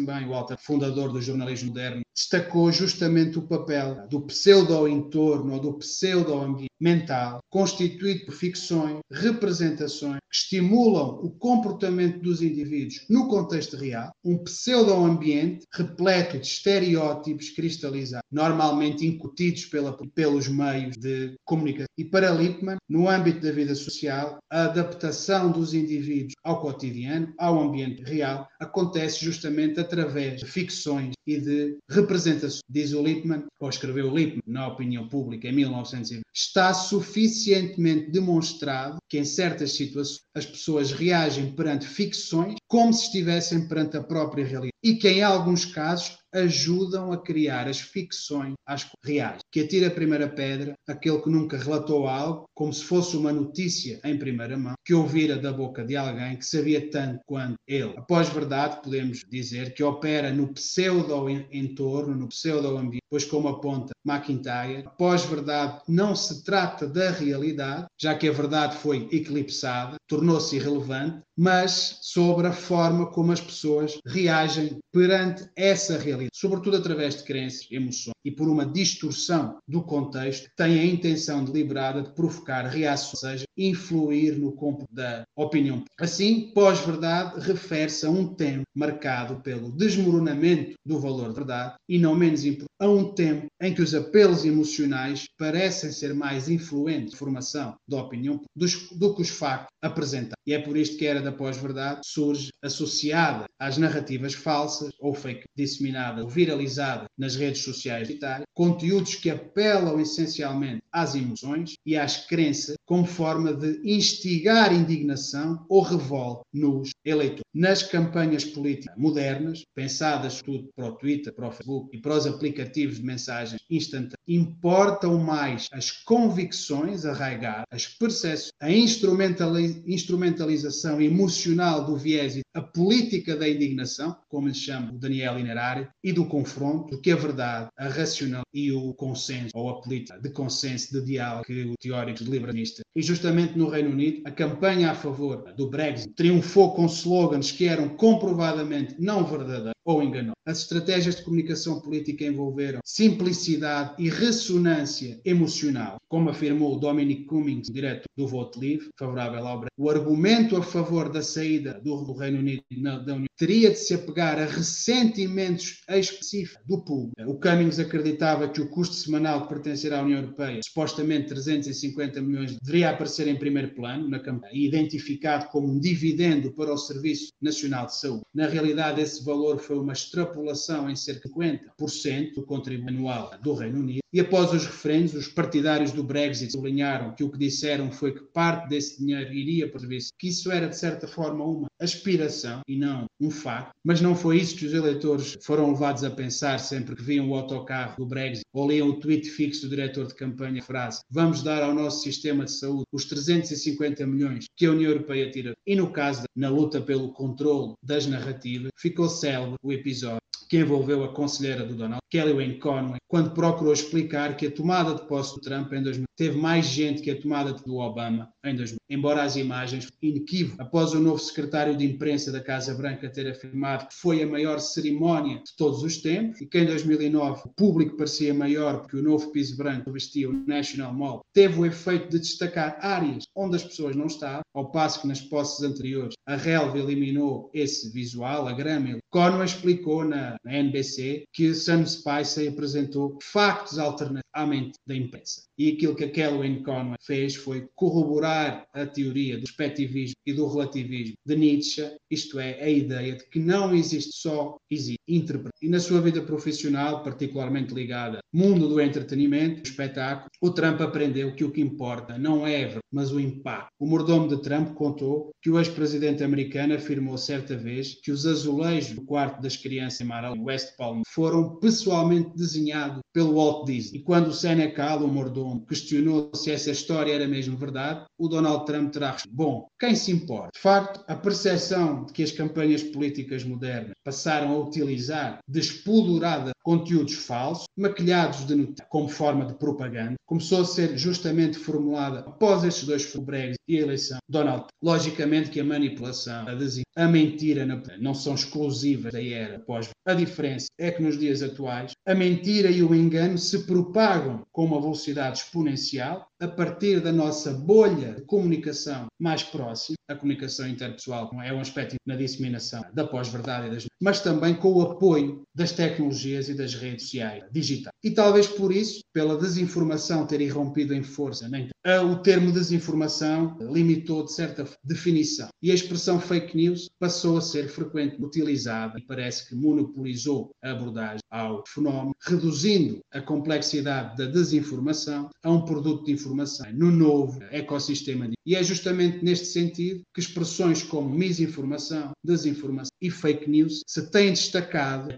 bem, Walter, fundador do jornalismo moderno, destacou justamente o papel do pseudo-entorno ou do pseudo-ambiente mental, constituído por ficções, representações que estimulam o comportamento dos indivíduos no contexto real, um pseudo-ambiente repleto de estereótipos cristalizados, normalmente incutidos pela, pelos meios de comunicação. E para Lippmann, no âmbito da vida social, a adaptação dos indivíduos ao cotidiano, ao ambiente real, acontece justamente através de ficções e de representações. Diz o Lippmann, ou escreveu Lippmann na opinião pública em 1920, está suficientemente demonstrado que em certas situações as pessoas reagem perante ficções como se estivessem perante a própria realidade e que em alguns casos ajudam a criar as ficções às reais. Que atira a primeira pedra aquele que nunca relatou algo como se fosse uma notícia em primeira mão, que ouvira da boca de alguém que sabia tanto quanto ele. Após verdade, podemos dizer que opera no pseudo-entorno, no pseudo-ambiente, pois como aponta McIntyre, após verdade não se trata da realidade, já que a verdade foi eclipsada, tornou-se irrelevante, mas sobre a forma como as pessoas reagem perante essa realidade, sobretudo através de crenças, emoções e por uma distorção do contexto, tem a intenção deliberada de provocar reações, ou seja, influir no campo da opinião. Assim, pós-verdade refere-se a um tempo marcado pelo desmoronamento do valor da verdade e, não menos importante, a um tempo em que os apelos emocionais parecem ser mais influentes na formação da opinião dos, do que os factos apresentados. E é por isto que a era da pós-verdade surge associada às narrativas falsas ou fake disseminadas ou viralizadas nas redes sociais digitais, conteúdos que apelam essencialmente às emoções e às crenças como forma de instigar indignação ou revolta nos eleitores. Nas campanhas políticas modernas, pensadas tudo para o Twitter, para o Facebook e para os aplicativos de mensagens instantâneas, importam mais as convicções arraigadas, as percepções, a instrumentalização emocional do viés e a política da indignação, como lhe chama o Daniel Inerari, e do confronto, do que a verdade, a racional e o consenso, ou a política de consenso, de diálogo que o teórico liberalistas. E justamente no Reino Unido, a campanha a favor do Brexit triunfou com slogans que eram comprovadamente não verdadeiros ou enganou. As estratégias de comunicação política envolveram simplicidade e ressonância emocional, como afirmou Dominic Cummings, diretor do Voto Livre, favorável ao Brexit. O argumento a favor da saída do Reino Unido da União teria de se apegar a ressentimentos específicos do público. O Cummings acreditava que o custo semanal de pertencer à União Europeia, supostamente 350 milhões, deveria aparecer em primeiro plano na campanha, identificado como um dividendo para o Serviço Nacional de Saúde. Na realidade, esse valor foi uma extrapolação em cerca de 50% do contributo anual do Reino Unido. E após os referendos, os partidários do Brexit sublinharam que o que disseram foi que parte desse dinheiro iria para o serviço, que isso era de certa forma uma aspiração e não um facto. Mas não foi isso que os eleitores foram levados a pensar sempre que viam o autocarro do Brexit ou liam o tweet fixo do diretor de campanha, frase: Vamos dar ao nosso sistema de saúde os 350 milhões que a União Europeia tira. E no caso, na luta pelo controle das narrativas, ficou célebre o episódio que envolveu a conselheira do Donald, Kellyanne Conway, quando procurou explicar que a tomada de posse do Trump em 2000 teve mais gente que a tomada do Obama em 2000, embora as imagens inequívocas. Após o novo secretário de imprensa da Casa Branca ter afirmado que foi a maior cerimónia de todos os tempos e que em 2009 o público parecia maior porque o novo piso branco vestia o National Mall, teve o efeito de destacar áreas onde as pessoas não estavam, ao passo que nas posses anteriores a relva eliminou esse visual, a grama. Conway explicou na na NBC, que Sam Spicer apresentou factos alternativos à mente da imprensa. E aquilo que a Kellyanne Conway fez foi corroborar a teoria do perspectivismo e do relativismo de Nietzsche, isto é, a ideia de que não existe só, existe interpretação. E na sua vida profissional, particularmente ligada ao mundo do entretenimento, do espetáculo, o Trump aprendeu que o que importa não é mas o impacto. O mordomo de Trump contou que o ex-presidente americano afirmou certa vez que os azulejos do quarto das crianças em Maryland, West Palm, foram pessoalmente desenhados pelo Walt Disney. E quando o Senecal, o mordomo, questionou se essa história era mesmo verdade, o Donald Trump terá respondido: Bom, quem se importa? De facto, a percepção de que as campanhas políticas modernas passaram a utilizar despudorada conteúdos falsos, maquilhados de notícia, como forma de propaganda, começou a ser justamente formulada após estes dois Brexit e a eleição Donald Trump. Logicamente que a manipulação, a, a mentira não são exclusivas da era pós A diferença é que nos dias atuais a mentira e o engano se propagam com uma velocidade exponencial a partir da nossa bolha de comunicação mais próxima, a comunicação interpessoal é um aspecto na disseminação da pós-verdade, das... mas também com o apoio das tecnologias e das redes sociais digitais. E talvez por isso, pela desinformação ter irrompido em força, nem o termo desinformação limitou de certa definição e a expressão fake news passou a ser frequentemente utilizada e parece que monopolizou a abordagem ao fenómeno, reduzindo a complexidade da desinformação a um produto de informação no novo ecossistema. E é justamente neste sentido que expressões como misinformação, desinformação e fake news se têm destacado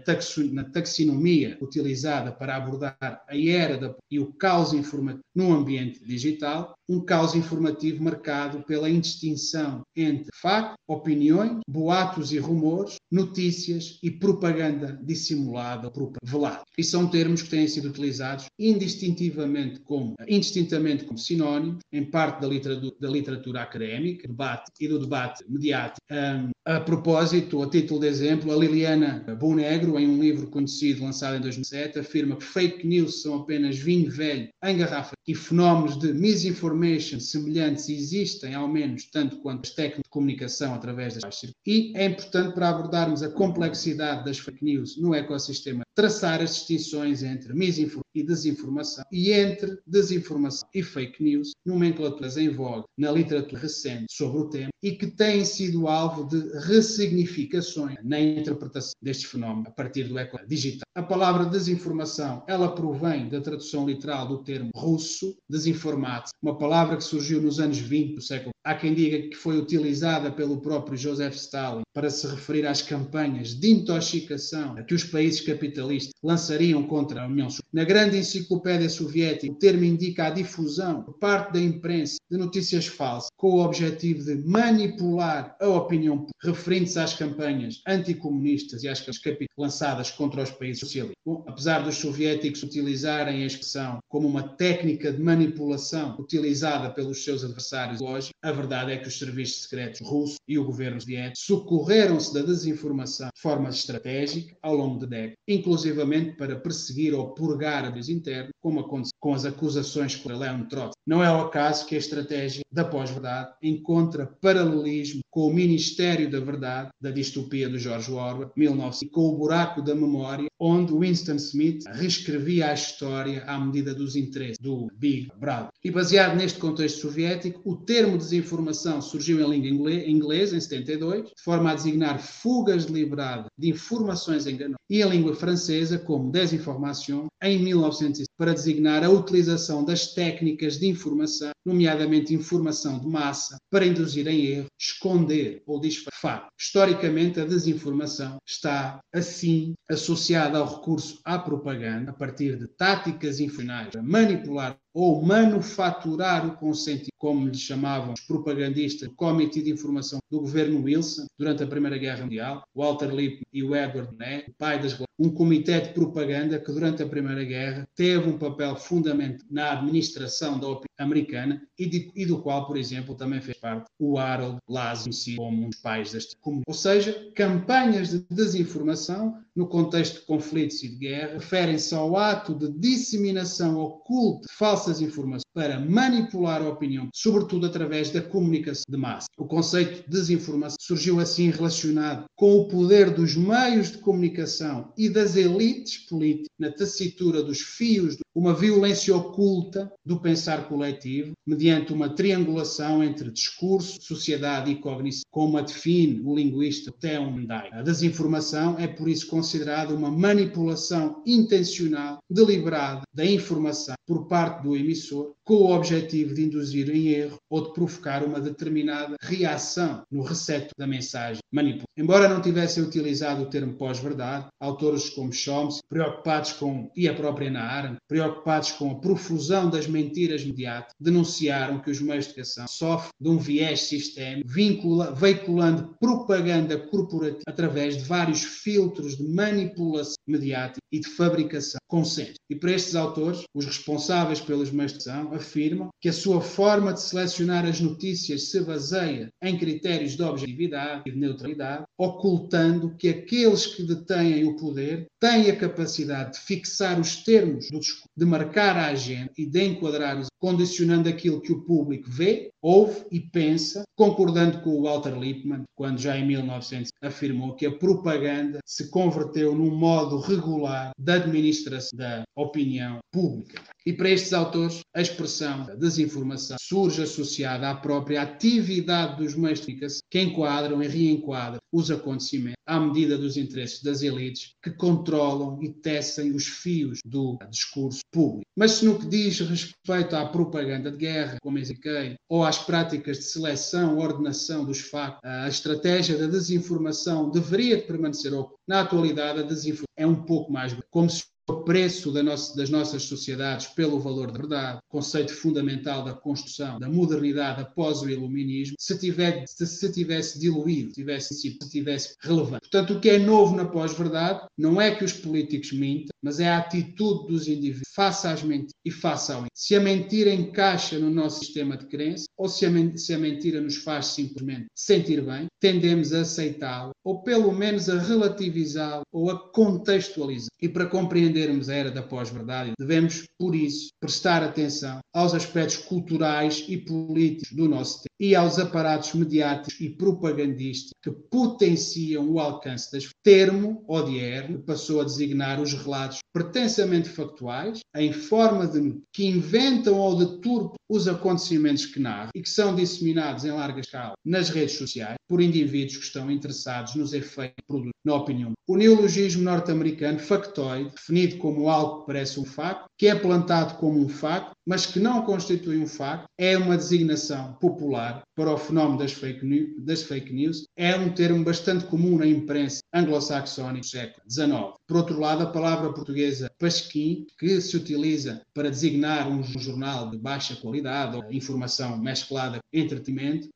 na taxonomia utilizada para abordar a era da, e o caos informativo no ambiente digital, um caos informativo marcado pela indistinção entre factos, opiniões, boatos e rumores, notícias e propaganda dissimulada ou velada. E são termos que têm sido utilizados indistintivamente como, indistintamente como sinónimos, em parte da literatura, da literatura académica, debate e do debate mediático. Um, a propósito, a título de exemplo, a Liliana Bonegro, em um livro conhecido lançado em 2007, afirma que fake news são apenas vinho velho em garrafa e fenómenos de misinformation semelhantes existem, ao menos tanto quanto as técnicas de comunicação através das E é importante para abordarmos a complexidade das fake news no ecossistema traçar as distinções entre misinformação e desinformação e entre desinformação e fake news, nomenclaturas em voga na literatura recente sobre o tema e que têm sido alvo de ressignificações na interpretação deste fenómeno a partir do eco digital. A palavra desinformação, ela provém da tradução literal do termo russo, desinformat, uma palavra que surgiu nos anos 20 do século. Há quem diga que foi utilizada pelo próprio Joseph Stalin para se referir às campanhas de intoxicação que os países capitalistas lançariam contra a União Soviética. Na grande enciclopédia soviética, o termo indica a difusão por parte da imprensa de notícias falsas com o objetivo de manipular a opinião pública, referindo-se às campanhas anticomunistas e às capitalistas lançadas contra os países socialistas. Bom, apesar dos soviéticos utilizarem a expressão como uma técnica de manipulação utilizada pelos seus adversários lógicos, A verdade é que os serviços secretos russos e o governo soviético socorreram-se da desinformação de forma estratégica ao longo de décadas, inclusivamente para perseguir ou purgar a internos, como aconteceu com as acusações contra Leon Trotsky. Não é o acaso que a estratégia da pós-verdade encontra paralelismo com o Ministério da Verdade, da distopia do George Orwell, 1900, e com o buraco da memória, onde Winston Smith reescrevia a história à medida dos interesses do Big Brother. E baseado neste contexto soviético, o termo desinformação surgiu em língua inglesa em 72, de forma a designar fugas deliberadas de informações enganosas, e em língua francesa como desinformation em 1900 para designar a utilização das técnicas de informação, nomeadamente informação de massa, para induzir em erro, esconder ou disfarçar. Historicamente, a desinformação está, assim, associada ao recurso à propaganda, a partir de táticas informais para manipular ou manufaturar o consentimento, como lhe chamavam os propagandistas do Comitê de Informação do governo Wilson durante a Primeira Guerra Mundial, Walter Lippmann e o Edward Ney, o pai das um comitê de propaganda que durante a Primeira Guerra teve um papel fundamental na administração da opinião americana e, de, e, do qual, por exemplo, também fez parte o Harold Lazo, como um dos pais deste comunidade. Ou seja, campanhas de desinformação no contexto de conflitos e de guerra referem-se ao ato de disseminação oculta de falsas informações para manipular a opinião, sobretudo através da comunicação de massa. O conceito de desinformação surgiu assim relacionado com o poder dos meios de comunicação e das elites políticas na tessitura dos fios, uma violência oculta do pensar coletivo, mediante uma triangulação entre discurso, sociedade e cognição, como a define o linguista Theo Mendai. A desinformação é, por isso, considerada uma manipulação intencional, deliberada da informação por parte do emissor, com o objetivo de induzir em erro ou de provocar uma determinada reação no receptor da mensagem manipulada. Embora não tivessem utilizado o termo pós-verdade, autores como Chomsky, preocupados com, e a própria Ana preocupados com a profusão das mentiras mediáticas, denunciaram que os meios de educação sofrem de um viés sistémico, vincula, veiculando propaganda corporativa através de vários filtros de manipulação mediática e de fabricação consenso. E para estes autores, os responsáveis pelos meios de educação afirmam que a sua forma de selecionar as notícias se baseia em critérios de objetividade e de neutralidade, ocultando que aqueles que detêm o poder têm a capacidade de fixar os termos do discurso, de marcar a agenda e de enquadrar, condicionando aquilo que o público vê, ouve e pensa, concordando com o Walter Lippmann, quando já em 1900 afirmou que a propaganda se converteu num modo regular da administração da opinião pública. E para estes autores, a expressão desinformação surge associada à própria atividade dos meios de comunicação que enquadram e reenquadram os acontecimentos à medida dos interesses das elites que controlam e tecem os fios do discurso público. Mas no que diz respeito à propaganda de guerra, como indiquei, ou às práticas de seleção, ordenação dos factos, a estratégia da desinformação deveria permanecer oculta. Na atualidade, a desinformação é um pouco mais como se preço da das nossas sociedades pelo valor da verdade, conceito fundamental da construção da modernidade após o iluminismo, se, tiver, se, se tivesse diluído, tivesse, se tivesse relevante. Portanto, o que é novo na pós-verdade não é que os políticos mintam, mas é a atitude dos indivíduos face às mentiras e face ao Se a mentira encaixa no nosso sistema de crença ou se a, se a mentira nos faz simplesmente sentir bem, tendemos a aceitá-la ou pelo menos a relativizá-la ou a contextualizar. E para compreender entendermos a era da pós-verdade, devemos, por isso, prestar atenção aos aspectos culturais e políticos do nosso tempo e aos aparatos mediáticos e propagandistas que potenciam o alcance das termo odier, que passou a designar os relatos pretensamente factuais, em forma de que inventam ou deturpam os acontecimentos que narram e que são disseminados em larga escala nas redes sociais por indivíduos que estão interessados nos efeitos produzidos na opinião. O neologismo norte-americano factoide, definido como algo que parece um facto, que é plantado como um facto, mas que não constitui um facto, é uma designação popular para o fenómeno das fake, news, das fake news. É um termo bastante comum na imprensa anglo-saxónica do século XIX. Por outro lado, a palavra portuguesa pasquim, que se utiliza para designar um jornal de baixa qualidade ou informação mesclada com entretenimento,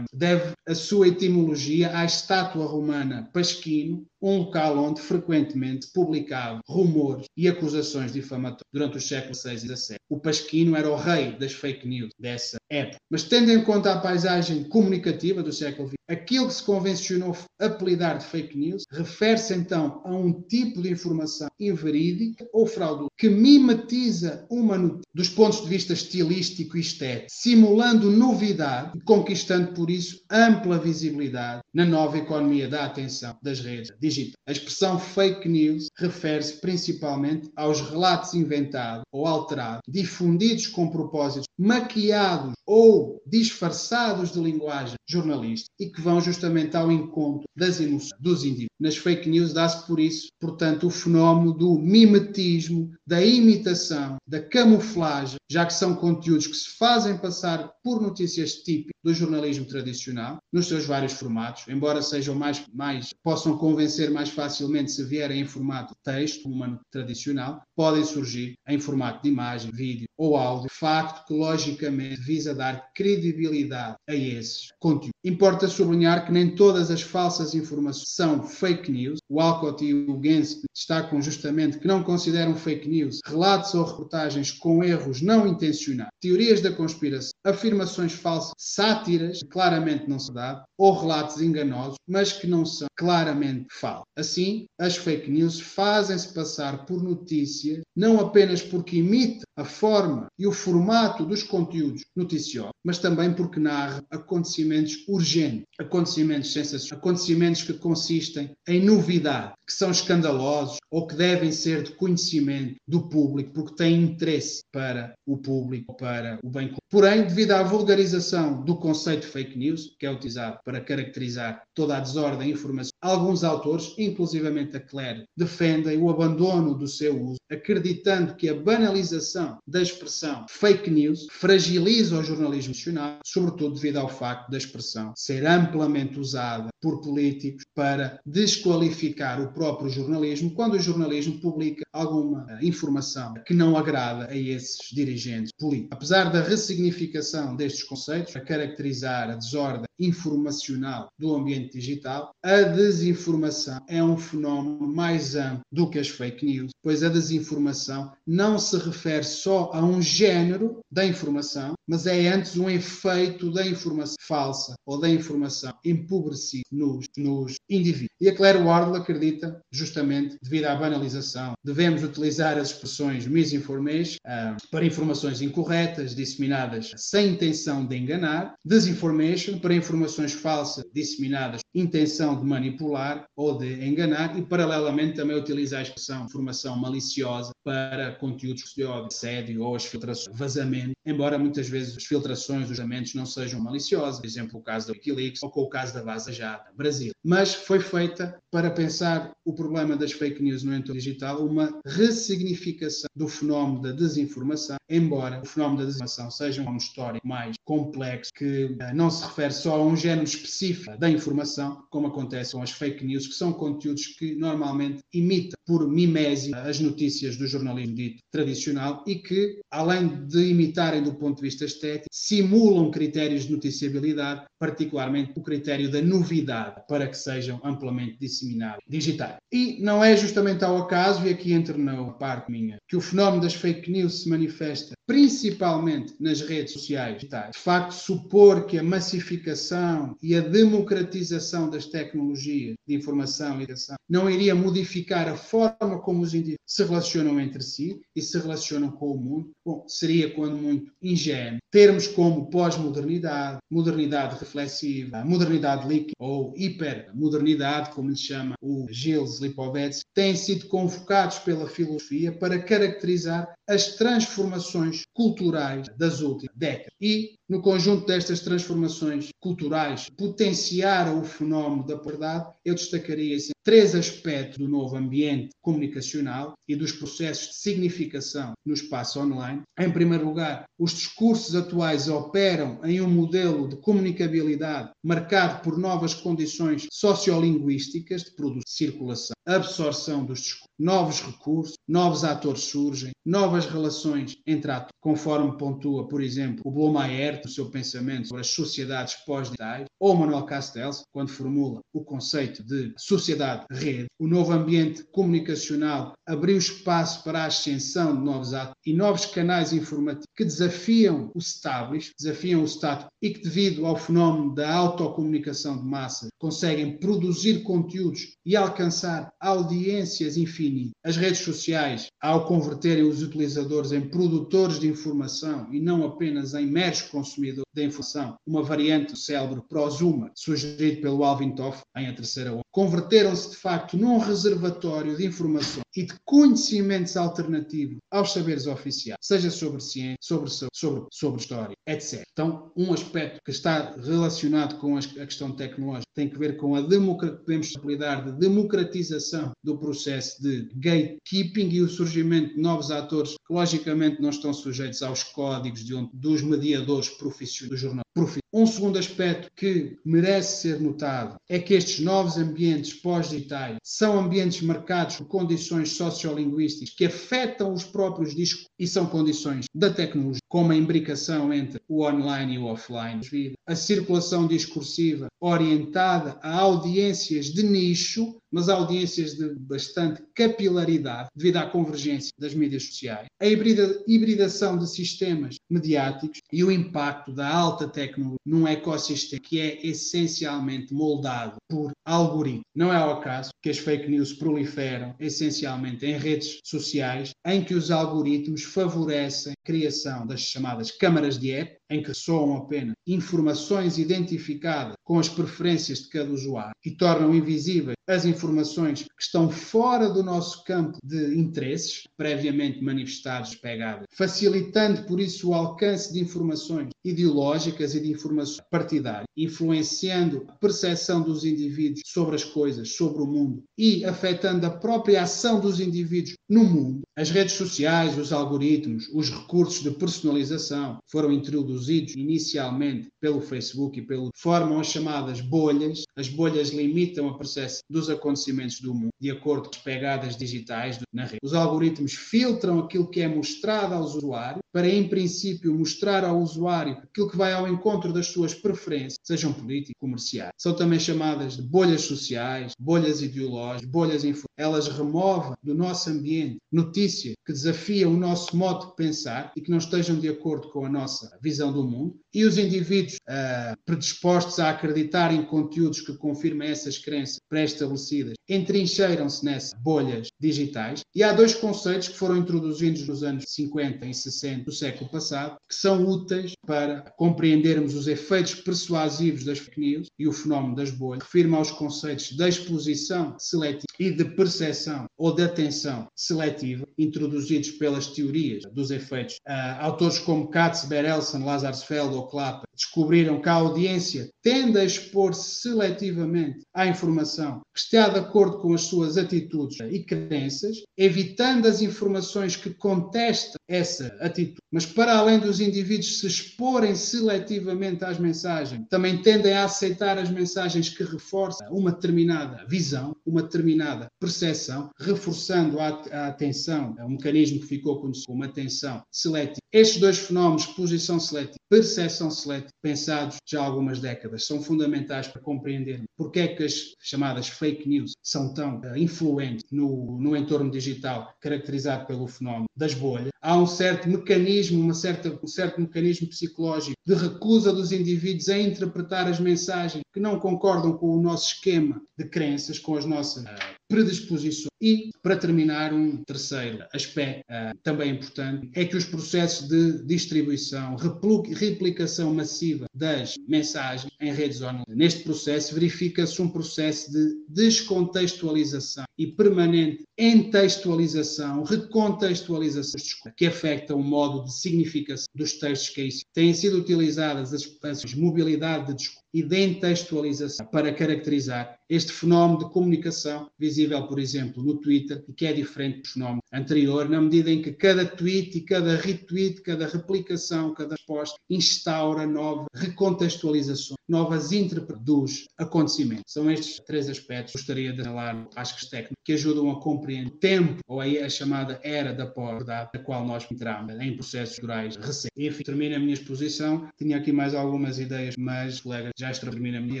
deve a sua etimologia à estátua romana Pasquino, um local onde frequentemente publicava rumores e acusações difamatórias durante os séculos XVI e XVII. O Pasquino era o rei das fake news dessa época. Mas tendo em conta a paisagem comunicativa do século XX, aquilo que se convencionou apelidar de fake news refere-se então a um tipo de informação inverídica ou fraudulosa que mimetiza uma notícia dos pontos de vista estilístico e estético, simulando novidade e conquistando por isso ampla visibilidade na nova economia da atenção das redes digitais. A expressão fake news refere-se principalmente aos relatos inventados ou alterados, difundidos com propósitos maquiados ou disfarçados de linguagem jornalística e que vão justamente ao encontro das emoções dos indivíduos. Nas fake news dá-se por isso, portanto, o fenómeno do mimetismo, da imitação, da camuflagem, já que são conteúdos que se fazem passar por notícias típicas do jornalismo tradicional, nos seus vários formatos, embora sejam mais, mais possam convencer mais facilmente se vierem em formato texto, humano tradicional, podem surgir em formato de imagem, vídeo ou áudio, facto que logicamente visa dar credibilidade a esses conteúdos. Importa sublinhar que nem todas as falsas informações são fake news. O Alcott e o Gens destacam justamente que não consideram fake news relatos ou reportagens com erros não intencionados, teorias da conspiração, afirmações falsas, sátiras claramente não são dadas, ou relatos enganosos, mas que não são claramente falsos. Assim, as fake news fazem-se passar por notícias não apenas porque imitam a forma e o formato dos conteúdos noticiosos, mas também porque narram acontecimentos urgentes, acontecimentos sensacionais, acontecimentos que consistem em novidade, que são escandalosos ou que devem ser de conhecimento do público, porque têm interesse para o público, para o bem comum. Porém, devido à vulgarização do conceito fake news, que é utilizado para caracterizar toda a desordem informacional, alguns autores, inclusivamente a Claire, defendem o abandono do seu uso, acreditando que a banalização da expressão fake news fragiliza o jornalismo nacional, sobretudo devido ao facto da expressão ser amplamente usada por políticos para desqualificar o próprio jornalismo quando o jornalismo publica alguma eh, informação que não agrada a esses dirigentes políticos. Apesar da ressignificação destes conceitos para caracterizar a desordem informacional do ambiente digital, a desinformação é um fenómeno mais amplo do que as fake news, pois a desinformação não se refere só a um género da informação, mas é antes um efeito da informação falsa ou da informação empobrecida nos, nos indivíduos. E a Claire Wardle acredita, justamente devido à banalização, devemos utilizar as expressões misinformation uh, para informações incorretas, disseminadas sem intenção de enganar, desinformation para informações falsas disseminadas intenção de manipular ou de enganar e paralelamente também utiliza a expressão informação maliciosa para conteúdos de ódio, assédio ou as filtrações, vazamento, embora muitas vezes as filtrações, os vazamentos não sejam maliciosos, por exemplo o caso da Wikileaks ou com o caso da Vaza Jato, Brasil. Mas foi feita para pensar o problema das fake news no entorno digital uma ressignificação do fenómeno da desinformação, embora o fenómeno da desinformação seja um histórico mais complexo que eh, não se refere só a um género específico da informação, como acontece com as fake news, que são conteúdos que normalmente imitam por mimese as notícias do jornalismo dito tradicional e que, além de imitarem do ponto de vista estético, simulam critérios de noticiabilidade, particularmente o critério da novidade, para que sejam amplamente disseminados digitais. E não é justamente ao acaso, e aqui entra na parte minha, que o fenómeno das fake news se manifesta principalmente nas redes sociais. De facto, supor que a massificação e a democratização das tecnologias de informação e educação não iria modificar a forma como os indivíduos se relacionam entre si e se relacionam com o mundo, bom, seria quando muito ingênuo. Termos como pós-modernidade, modernidade reflexiva, modernidade líquida ou hipermodernidade, como lhe chama o Gilles Lipovetsky, têm sido convocados pela filosofia para caracterizar as transformações culturais das últimas décadas. E, no conjunto destas transformações culturais, potenciaram o fenómeno da verdade, eu destacaria assim, três aspectos do novo ambiente comunicacional e dos processos de significação no espaço online. Em primeiro lugar, os discursos atuais operam em um modelo de comunicabilidade marcado por novas condições sociolinguísticas de produção, circulação, absorção dos discursos novos recursos, novos atores surgem, novas relações entre atores, conforme pontua, por exemplo, o Blomayer, no seu pensamento sobre as sociedades pós-digitais, ou Manuel Castells, quando formula o conceito de sociedade-rede. O novo ambiente comunicacional abriu espaço para a ascensão de novos atos e novos canais informativos que desafiam o establish, desafiam o status e que, devido ao fenómeno da autocomunicação de massa, conseguem produzir conteúdos e alcançar audiências infinitas. As redes sociais, ao converterem os utilizadores em produtores de informação e não apenas em meros consumidores da informação, uma variante do célebre prosumer, sugerido pelo Alvin Toff em A Terceira Onda, converteram-se de facto num reservatório de informações e de conhecimentos alternativos aos saberes oficiais, seja sobre ciência, sobre, sobre, sobre história, etc. Então, um aspecto que está relacionado com a questão tecnológica tem que ver com a podemos de democratização do processo de gatekeeping e o surgimento de novos atores que logicamente não estão sujeitos aos códigos de onde, dos mediadores profissionais do jornal. Um segundo aspecto que merece ser notado é que estes novos ambientes pós-digitais são ambientes marcados por condições sociolinguísticas que afetam os próprios discos e são condições da tecnologia, como a imbricação entre o online e o offline, a circulação discursiva orientada a audiências de nicho mas audiências de bastante capilaridade devido à convergência das mídias sociais, a hibrida, hibridação de sistemas mediáticos e o impacto da alta tecnologia num ecossistema que é essencialmente moldado por algoritmos. Não é ao acaso que as fake news proliferam essencialmente em redes sociais, em que os algoritmos favorecem criação das chamadas câmaras de eco, em que soam apenas informações identificadas com as preferências de cada usuário e tornam invisíveis as informações que estão fora do nosso campo de interesses, previamente manifestados pegadas, facilitando por isso o alcance de informações ideológicas e de informações partidárias, influenciando a percepção dos indivíduos sobre as coisas, sobre o mundo e afetando a própria ação dos indivíduos no mundo. As redes sociais, os algoritmos, os recursos de personalização foram introduzidos inicialmente pelo Facebook e pelo formam as chamadas bolhas. As bolhas limitam a percepção dos acontecimentos do mundo de acordo com as pegadas digitais na rede. Os algoritmos filtram aquilo que é mostrado ao usuário para, em princípio, mostrar ao usuário aquilo que vai ao encontro das suas preferências, sejam políticas, comerciais. São também chamadas de bolhas sociais, bolhas ideológicas, bolhas informativas. Elas removem do nosso ambiente notícias que desafiam o nosso modo de pensar e que não estejam de acordo com a nossa visão do mundo. E os indivíduos uh, predispostos a acreditar em conteúdos que confirmem essas crenças pré-estabelecidas entrincheiram-se nessas bolhas digitais. E há dois conceitos que foram introduzidos nos anos 50 e 60 do século passado, que são úteis para compreendermos os efeitos persuasivos das fake news e o fenómeno das bolhas. Refirma aos conceitos da exposição seletiva e de percepção ou de atenção seletiva, introduzidos pelas teorias dos efeitos. Uh, autores como Katz, Berelson, Lazarsfeld ou Clapper descobriram que a audiência tende a expor seletivamente à informação está de acordo com as suas atitudes e crenças, evitando as informações que contestam essa atitude. Mas para além dos indivíduos se exporem seletivamente às mensagens, também tendem a aceitar as mensagens que reforçam uma determinada visão, uma determinada percepção, reforçando a, a atenção, é um mecanismo que ficou conhecido como atenção seletiva. Estes dois fenómenos, exposição seletiva e percepção seletiva, pensados já há algumas décadas, são fundamentais para compreender porque é que as chamadas news são tão uh, influentes no, no entorno digital, caracterizado pelo fenómeno das bolhas. Há um certo mecanismo, uma certa, um certo mecanismo psicológico de recusa dos indivíduos a interpretar as mensagens que não concordam com o nosso esquema de crenças, com as nossas uh, predisposições. E, para terminar, um terceiro aspecto uh, também importante é que os processos de distribuição, replicação massiva das mensagens em redes online, neste processo verifica-se um processo de descontextualização e permanente entextualização, recontextualização que afeta o modo de significação dos textos que aí têm sido utilizadas as, as mobilidade de discurso e de intextualização para caracterizar este fenómeno de comunicação visível, por exemplo, no Twitter, e que é diferente do fenómeno anterior, na medida em que cada tweet e cada retweet, cada replicação, cada resposta instaura novas recontextualizações, novas interpretações dos acontecimentos. São estes três aspectos que gostaria de falar, que técnicos, que ajudam a compreender o tempo, ou aí a chamada era da pós-verdade, na qual nós entramos em processos culturais recentes. Enfim, termino a minha exposição. Tinha aqui mais algumas ideias, mas colegas já extermina a minha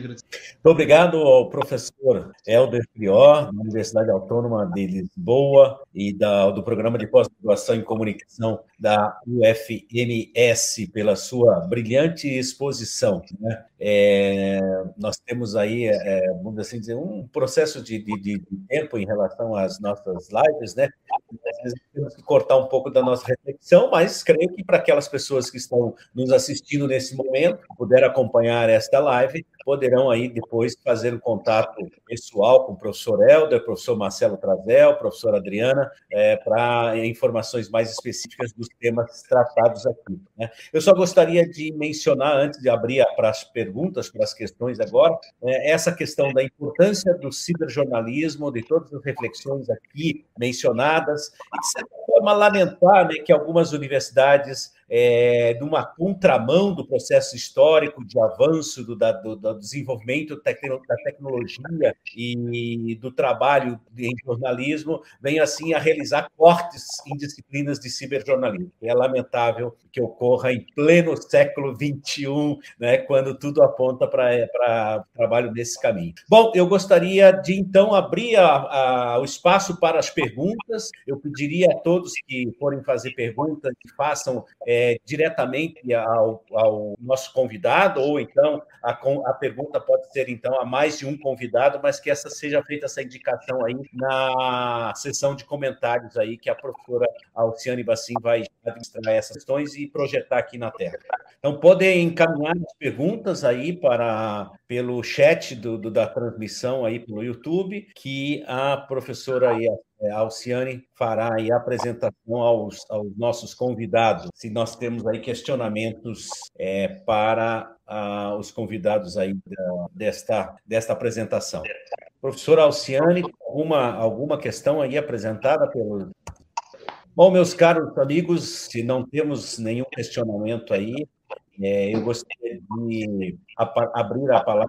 agradecimento. Muito obrigado ao professor Helder Prior, da Universidade Autônoma de Lisboa e da, do Programa de Pós-Graduação em Comunicação da UFMS, pela sua brilhante exposição. Né? É, nós temos aí, é, vamos assim dizer, um processo de, de, de, tempo em relação às nossas lives, né? Às vezes temos que cortar um pouco da nossa reflexão, mas creio que para aquelas pessoas que estão nos assistindo nesse momento, puder acompanhar esta live, poderão aí depois fazer um contato pessoal com o professor Helder, professor Marcelo Travel, professor Adriana, é, para informações mais específicas dos temas tratados aqui. Né? Eu só gostaria de mencionar, antes de abrir para as perguntas, para as questões agora, é, essa questão da importância do ciberjornalismo, de todas as reflexões aqui mencionadas, e de certa forma lamentar né, que algumas universidades é, numa contramão do processo histórico de avanço do, da, do, do desenvolvimento da tecnologia e do trabalho em jornalismo, vem assim a realizar cortes em disciplinas de ciberjornalismo. É lamentável que ocorra em pleno século XXI, né, quando tudo aponta para trabalho nesse caminho. Bom, eu gostaria de então abrir a, a, o espaço para as perguntas. Eu pediria a todos que forem fazer perguntas que façam é, é, diretamente ao, ao, nosso convidado, ou então a, a, pergunta pode ser então a mais de um convidado, mas que essa seja feita essa indicação aí na sessão de comentários aí que a professora Alciane Bassim vai administrar essas questões e projetar aqui na tela. Então podem encaminhar as perguntas aí para pelo chat do, do da transmissão aí pelo YouTube, que a professora aí, é, a Alciane fará a apresentação aos, aos nossos convidados. Se nós temos aí questionamentos é, para ah, os convidados aí da, desta, desta apresentação. Professora Alciane, alguma, alguma questão aí apresentada pelo. Bom, meus caros amigos, se não temos nenhum questionamento aí, é, eu gostaria de abrir a palavra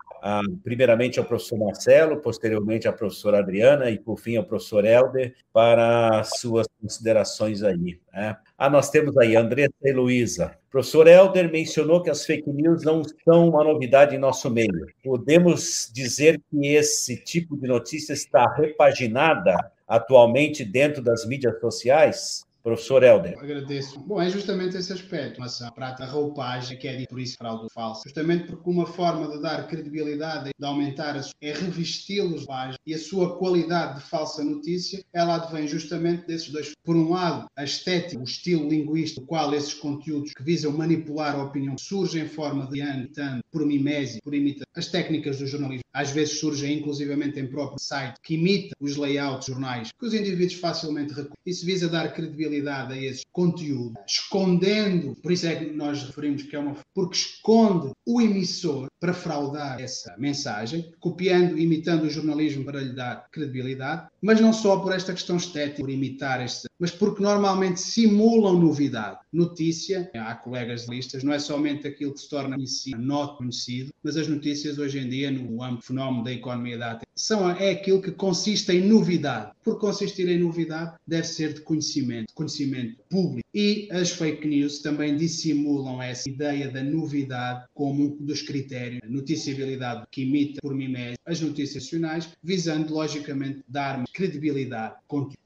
primeiramente ao professor Marcelo, posteriormente à professora Adriana e, por fim, ao professor Helder para suas considerações aí. Né? Ah, nós temos aí Andressa e Luísa. Professor Helder mencionou que as fake news não são uma novidade em nosso meio. Podemos dizer que esse tipo de notícia está repaginada atualmente dentro das mídias sociais? Professor Helder. Agradeço. Bom, é justamente esse aspecto, a prata, a roupagem, que é por isso fraude falsa. Justamente porque uma forma de dar credibilidade, de aumentar, a, é revesti-los e a sua qualidade de falsa notícia, ela advém justamente desses dois. Por um lado, a estética, o estilo linguístico, qual esses conteúdos que visam manipular a opinião surgem em forma de imitando, por mimese, por imitação. As técnicas do jornalismo às vezes surgem inclusivamente em próprio site que imita os layouts jornais que os indivíduos facilmente reconhecem. Isso visa dar credibilidade credibilidade a esse conteúdo, escondendo, por isso é que nós referimos que é uma. porque esconde o emissor para fraudar essa mensagem, copiando, imitando o jornalismo para lhe dar credibilidade, mas não só por esta questão estética, por imitar este, mas porque normalmente simulam novidade. Notícia, há colegas de listas, não é somente aquilo que se torna conhecido, conhecido, mas as notícias hoje em dia, no âmbito fenómeno da economia da atenção, é aquilo que consiste em novidade. Por consistir em novidade, deve ser de conhecimento, conhecimento público. E as fake news também dissimulam essa ideia da novidade como um dos critérios, noticiabilidade que imita por mimese as notícias nacionais, visando logicamente dar credibilidade.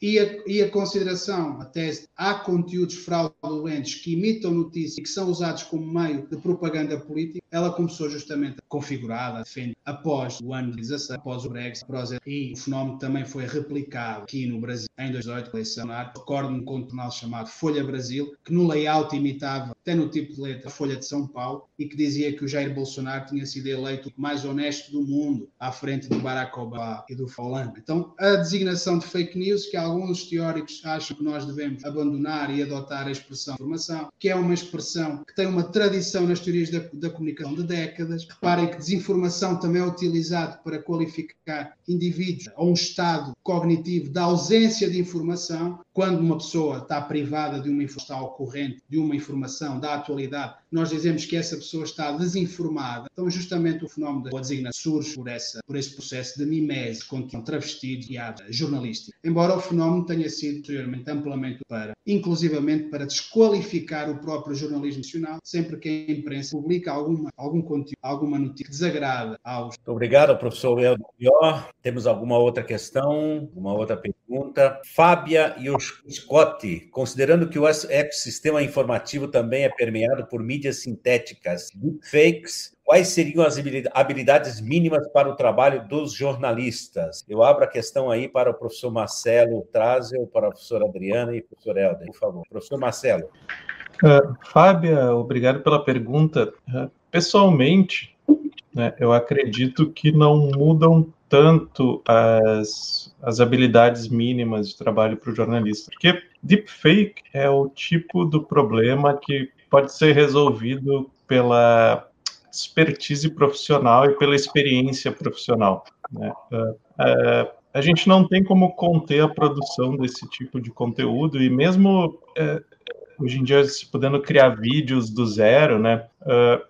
E a, e a consideração, a tese, há conteúdos fraudulentos que imitam notícias e que são usados como meio de propaganda política, ela começou justamente configurada, defendida após o ano de 16, após o Brexit, e o fenómeno também foi replicado aqui no Brasil em 2018, eleição. Recordo um contornal chamado Folha Brasil, que no layout imitava, até no tipo de letra, a Folha de São Paulo, e que dizia que o Jair Bolsonaro tinha sido eleito o mais honesto do mundo, à frente do Barack Obama e do Holanda. Então, a designação de fake news, que alguns teóricos acham que nós devemos abandonar e adotar a expressão informação, que é uma expressão que tem uma tradição nas teorias da, da comunicação de décadas. Reparem que desinformação também é utilizado para qualificar indivíduos a um estado cognitivo da ausência de informação, quando uma pessoa está privada de uma informação ocorrente, de uma informação da atualidade, nós dizemos que essa pessoa está desinformada. Então, justamente o fenómeno da designação surge por, essa, por esse processo de mimese contra um travestido e jornalística. Embora o fenómeno tenha sido anteriormente amplamente para, inclusivamente para desqualificar o próprio jornalismo nacional, sempre que a imprensa publica alguma, algum conteúdo, alguma notícia que desagrada aos. Muito obrigado, professor Helder Temos alguma outra questão? Uma outra pergunta? Fábia Scott, considerando que o ecossistema informativo também é permeado por mídias sintéticas, deepfakes, Quais seriam as habilidades mínimas para o trabalho dos jornalistas? Eu abro a questão aí para o professor Marcelo Trazel, para a professora Adriana e o professor Helder, por favor. Professor Marcelo. Uh, Fábia, obrigado pela pergunta. Uh, pessoalmente, né, eu acredito que não mudam tanto as, as habilidades mínimas de trabalho para o jornalista, porque deepfake é o tipo do problema que pode ser resolvido pela expertise profissional e pela experiência profissional. Né? Uh, uh, a gente não tem como conter a produção desse tipo de conteúdo e mesmo uh, hoje em dia se podendo criar vídeos do zero, né?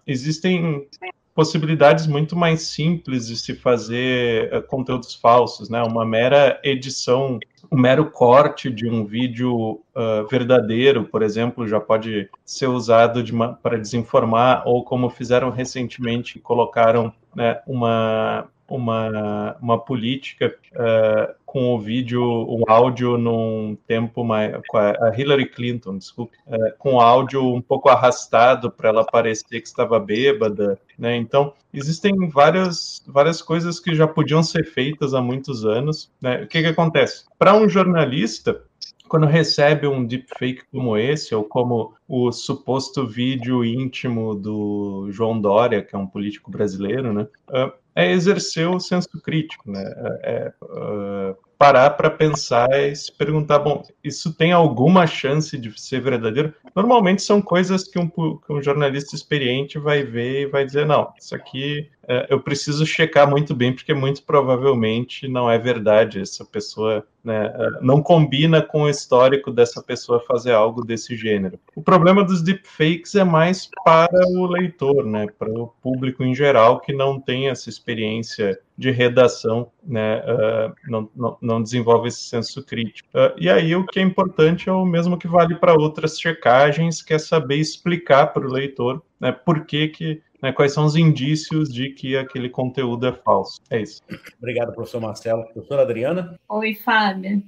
existem possibilidades muito mais simples de se fazer conteúdos falsos, né? Uma mera edição o mero corte de um vídeo uh, verdadeiro, por exemplo, já pode ser usado de para desinformar, ou como fizeram recentemente, colocaram né, uma, uma, uma política uh, com o vídeo, um áudio num tempo mais. A Hillary Clinton, desculpe, uh, com áudio um pouco arrastado para ela parecer que estava bêbada. Né? Então, existem várias, várias coisas que já podiam ser feitas há muitos anos. Né? O que, que acontece? Para um jornalista, quando recebe um deepfake como esse, ou como o suposto vídeo íntimo do João Dória, que é um político brasileiro, né, ah, é exercer o senso crítico, né? É, é uh, parar para pensar e se perguntar, bom, isso tem alguma chance de ser verdadeiro? Normalmente são coisas que um, que um jornalista experiente vai ver e vai dizer, não, isso aqui é, eu preciso checar muito bem, porque muito provavelmente não é verdade. Essa pessoa né, é, não combina com o histórico dessa pessoa fazer algo desse gênero. O problema dos deepfakes é mais para o leitor, né, para o público em geral que não tem essa experiência de redação, né, uh, não, não, não, desenvolve esse senso crítico. Uh, e aí o que é importante é o mesmo que vale para outras checagens, que é saber explicar para o leitor né, por que, que né, quais são os indícios de que aquele conteúdo é falso. É isso. Obrigado, professor Marcelo. Professora Adriana? Oi, Fábio.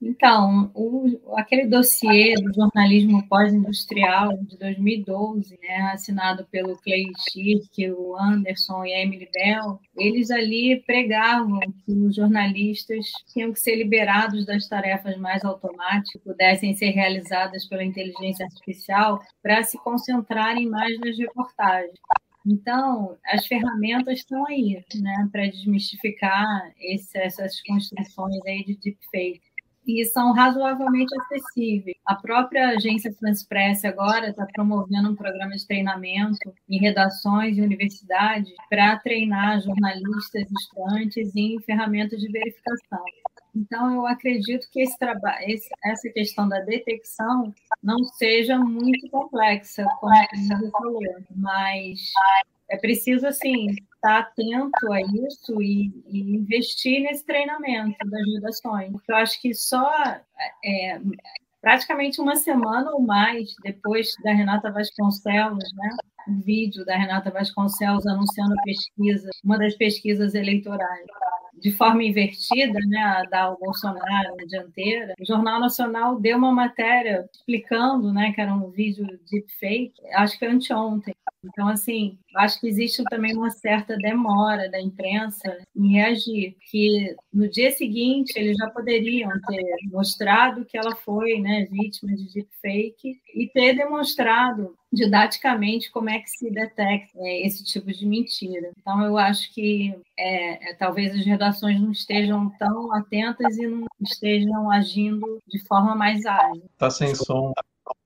Então, o, aquele dossiê do jornalismo pós-industrial de 2012, né, assinado pelo Clay Schirk, o Anderson e a Emily Bell, eles ali pregavam que os jornalistas tinham que ser liberados das tarefas mais automáticas, pudessem ser realizadas pela inteligência artificial, para se concentrarem mais nas reportagens. Então, as ferramentas estão aí, né, para desmistificar esse, essas construções aí de deepfake e são razoavelmente acessíveis. A própria agência France Press agora está promovendo um programa de treinamento em redações e universidades para treinar jornalistas estudantes em ferramentas de verificação. Então, eu acredito que esse esse, essa questão da detecção não seja muito complexa, como você falou, mas é preciso, assim, estar atento a isso e, e, investir nesse treinamento das redações. Eu acho que só é, praticamente uma semana ou mais depois da Renata Vasconcelos, né? Um vídeo da Renata Vasconcelos anunciando a pesquisa, uma das pesquisas eleitorais de forma invertida, né, dar o Bolsonaro na dianteira, o Jornal Nacional deu uma matéria explicando, né, que era um vídeo deepfake, acho que anteontem. Então, assim, acho que existe também uma certa demora da imprensa em reagir, que no dia seguinte eles já poderiam ter mostrado que ela foi né, vítima de deepfake e ter demonstrado didaticamente como é que se detecta é, esse tipo de mentira. Então, eu acho que é, é, talvez as redações não estejam tão atentas e não estejam agindo de forma mais ágil. Está sem som.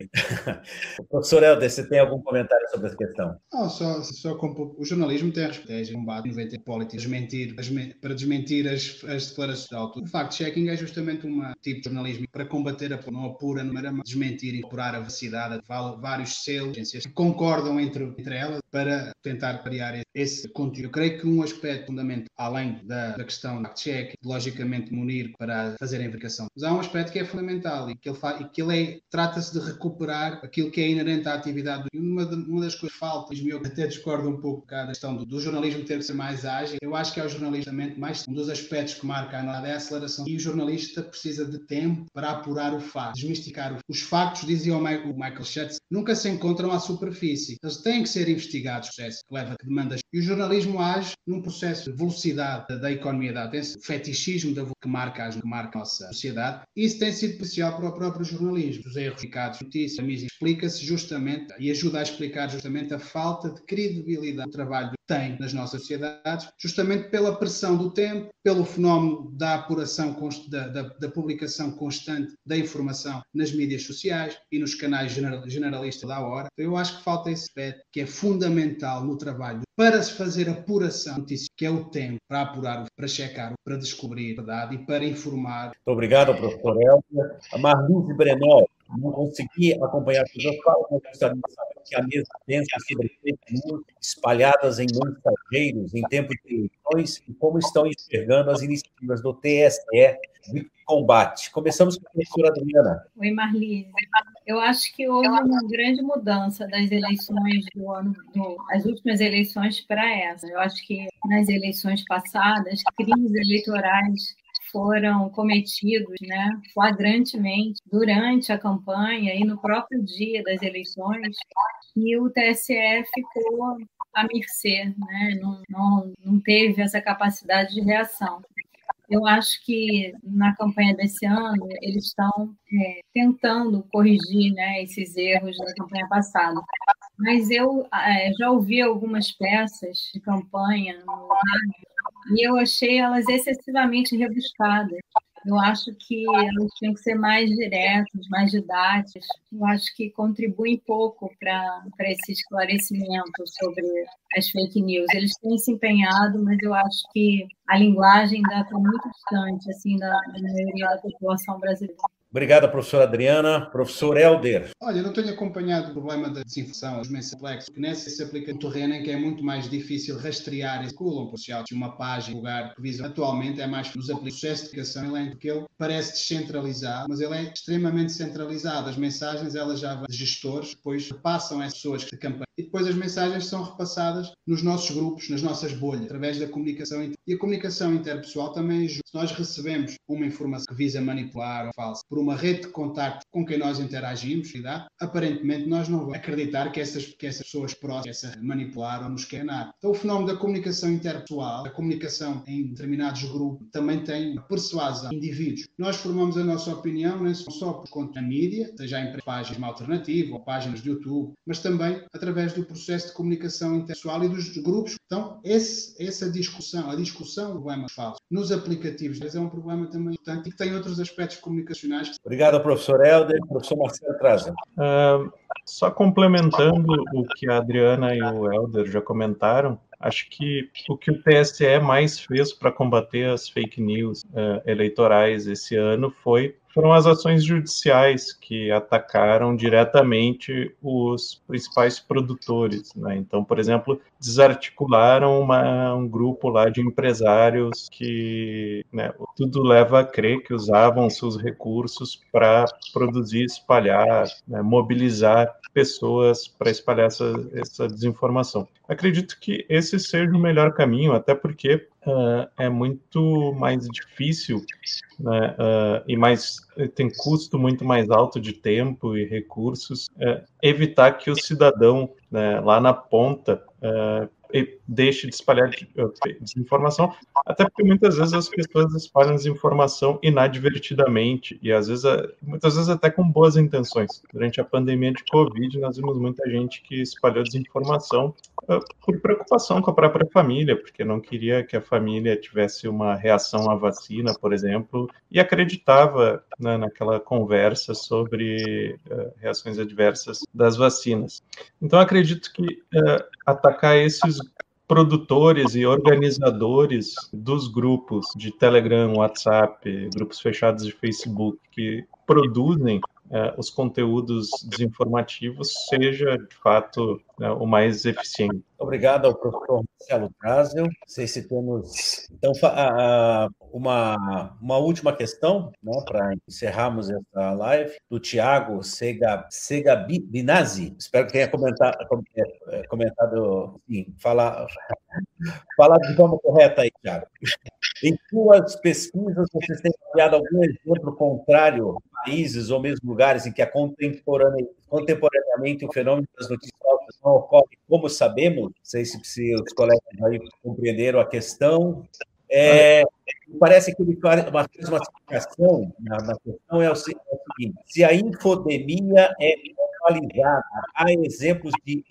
*laughs* Professor Helder, você tem algum comentário sobre essa questão? Não, só, só com, o jornalismo tem a estratégia de combate 90 políticas desmentir, para desmentir as, as declarações de auto. O fact-checking é justamente um tipo de jornalismo para combater a não apura, mas desmentir e apurar a veracidade de vários selos que concordam entre, entre elas para tentar criar esse conteúdo. Eu creio que um aspecto fundamental, além da, da questão do fact-check, logicamente munir para fazer a verificação, mas há um aspecto que é fundamental e que ele, ele é, trata-se de recuperar aquilo que é inerente à atividade. Uma, de, uma das coisas que falta, e eu até discordo um pouco da questão do, do, jornalismo ter que ser mais ágil, eu acho que é o jornalismo mais um dos aspectos que marca a análise é a aceleração. E o jornalista precisa de tempo para apurar o fato, desmistificar os factos, dizia o Michael Schutz, nunca se encontram à superfície. Eles têm que ser investigados, processo que leva que demandas. E o jornalismo age num processo de velocidade da economia da atenção, fetichismo da, que marca, que marca a nossa sociedade. Isso tem sido especial para o próprio jornalismo. Os erros ficados, notícias, explica-se justamente e ajuda a explicar justamente a falta de credibilidade do trabalho tem nas nossas sociedades, justamente pela pressão do tempo, pelo fenómeno da apuração, da, da, da publicação constante da informação nas mídias sociais e nos canais generalistas da hora. Eu acho que falta esse aspecto que é fundamental no trabalho para se fazer apuração notícia, que é o tempo para apurar, para checar, para descobrir a verdade e para informar. Muito obrigado, professor Elza. A Marlise Brenol, não consegui acompanhar as suas falas, mas gostaria de saber que a mesa pensa sobre news espalhadas em mensageiros em tempo de eleições e como estão enxergando as iniciativas do TSE de combate. Começamos com a professora Adriana. Oi, Marlise. Eu acho que houve uma grande mudança das eleições do ano, do, as últimas eleições para essa. Eu acho que nas eleições passadas, crimes eleitorais foram cometidos né, flagrantemente durante a campanha e no próprio dia das eleições, e o TSE ficou à mercê, né, não, não, não teve essa capacidade de reação. Eu acho que na campanha desse ano eles estão é, tentando corrigir né, esses erros da campanha passada. Mas eu é, já ouvi algumas peças de campanha no e eu achei elas excessivamente rebuscadas. Eu acho que elas tinham que ser mais diretas, mais didáticas. Eu acho que contribuem pouco para esse esclarecimento sobre as fake news. Eles têm se empenhado, mas eu acho que a linguagem ainda está muito distante assim, da, da maioria da população brasileira. Obrigado, professora Adriana. Professor Helder. Olha, não tenho acompanhado o problema da desinfecção, os mensaplexos, porque nessa se aplica no terreno em que é muito mais difícil rastrear e circulam por de uma página, lugar que visa atualmente é mais nos processo de educação, ele é porque ele parece descentralizado, mas ele é extremamente centralizado. As mensagens, elas já vão de gestores, depois passam as pessoas de campanha e depois as mensagens são repassadas nos nossos grupos, nas nossas bolhas, através da comunicação. E a comunicação interpessoal também é Se nós recebemos uma informação que visa manipular ou falsa, por uma rede de contacto com quem nós interagimos, aparentemente nós não vamos acreditar que essas, que essas pessoas próximas essa manipular ou nos enganar. Então, o fenómeno da comunicação interpessoal, a comunicação em determinados grupos, também tem persuasão indivíduos. Nós formamos a nossa opinião não só por conta da mídia, seja em páginas alternativas ou páginas de YouTube, mas também através do processo de comunicação interpessoal e dos grupos. Então, esse, essa discussão, a discussão do problema falso nos aplicativos é um problema também importante e que tem outros aspectos comunicacionais Obrigado, professor Helder. Professor Marcelo Traza. Uh, só complementando o que a Adriana e o Helder já comentaram, acho que o que o TSE mais fez para combater as fake news uh, eleitorais esse ano foi foram as ações judiciais que atacaram diretamente os principais produtores. Né? Então, por exemplo, desarticularam uma, um grupo lá de empresários que né, tudo leva a crer que usavam seus recursos para produzir, espalhar, né, mobilizar pessoas para espalhar essa, essa desinformação. Acredito que esse seja o melhor caminho, até porque uh, é muito mais difícil né, uh, e mais tem custo muito mais alto de tempo e recursos uh, evitar que o cidadão né, lá na ponta deixe de espalhar desinformação, até porque muitas vezes as pessoas espalham desinformação inadvertidamente e às vezes, muitas vezes até com boas intenções. Durante a pandemia de Covid, nós vimos muita gente que espalhou desinformação uh, por preocupação com a própria família, porque não queria que a família tivesse uma reação à vacina, por exemplo, e acreditava né, naquela conversa sobre uh, reações adversas das vacinas. Então, acredito que uh, atacar esses produtores e organizadores dos grupos de Telegram, WhatsApp, grupos fechados de Facebook que produzem uh, os conteúdos desinformativos seja, de fato, uh, o mais eficiente. Obrigado ao professor Marcelo Brasil. Não sei se temos. Então, uma, uma última questão, né, para encerrarmos essa live, do Tiago Sega, Sega. Espero que tenha comentado, é, comentado sim, falar, *laughs* falar de forma correta aí, Tiago. Em suas pesquisas, vocês têm criado algum exemplo contrário países ou mesmo lugares em que a contemporânea, contemporaneamente o fenômeno das notícias falsas não ocorre, como sabemos? Não sei se, se os colegas aí compreenderam a questão. É, parece que ele faz uma, explicação na, questão é o, é o seguinte: se a infodemia é atualizada, há exemplos de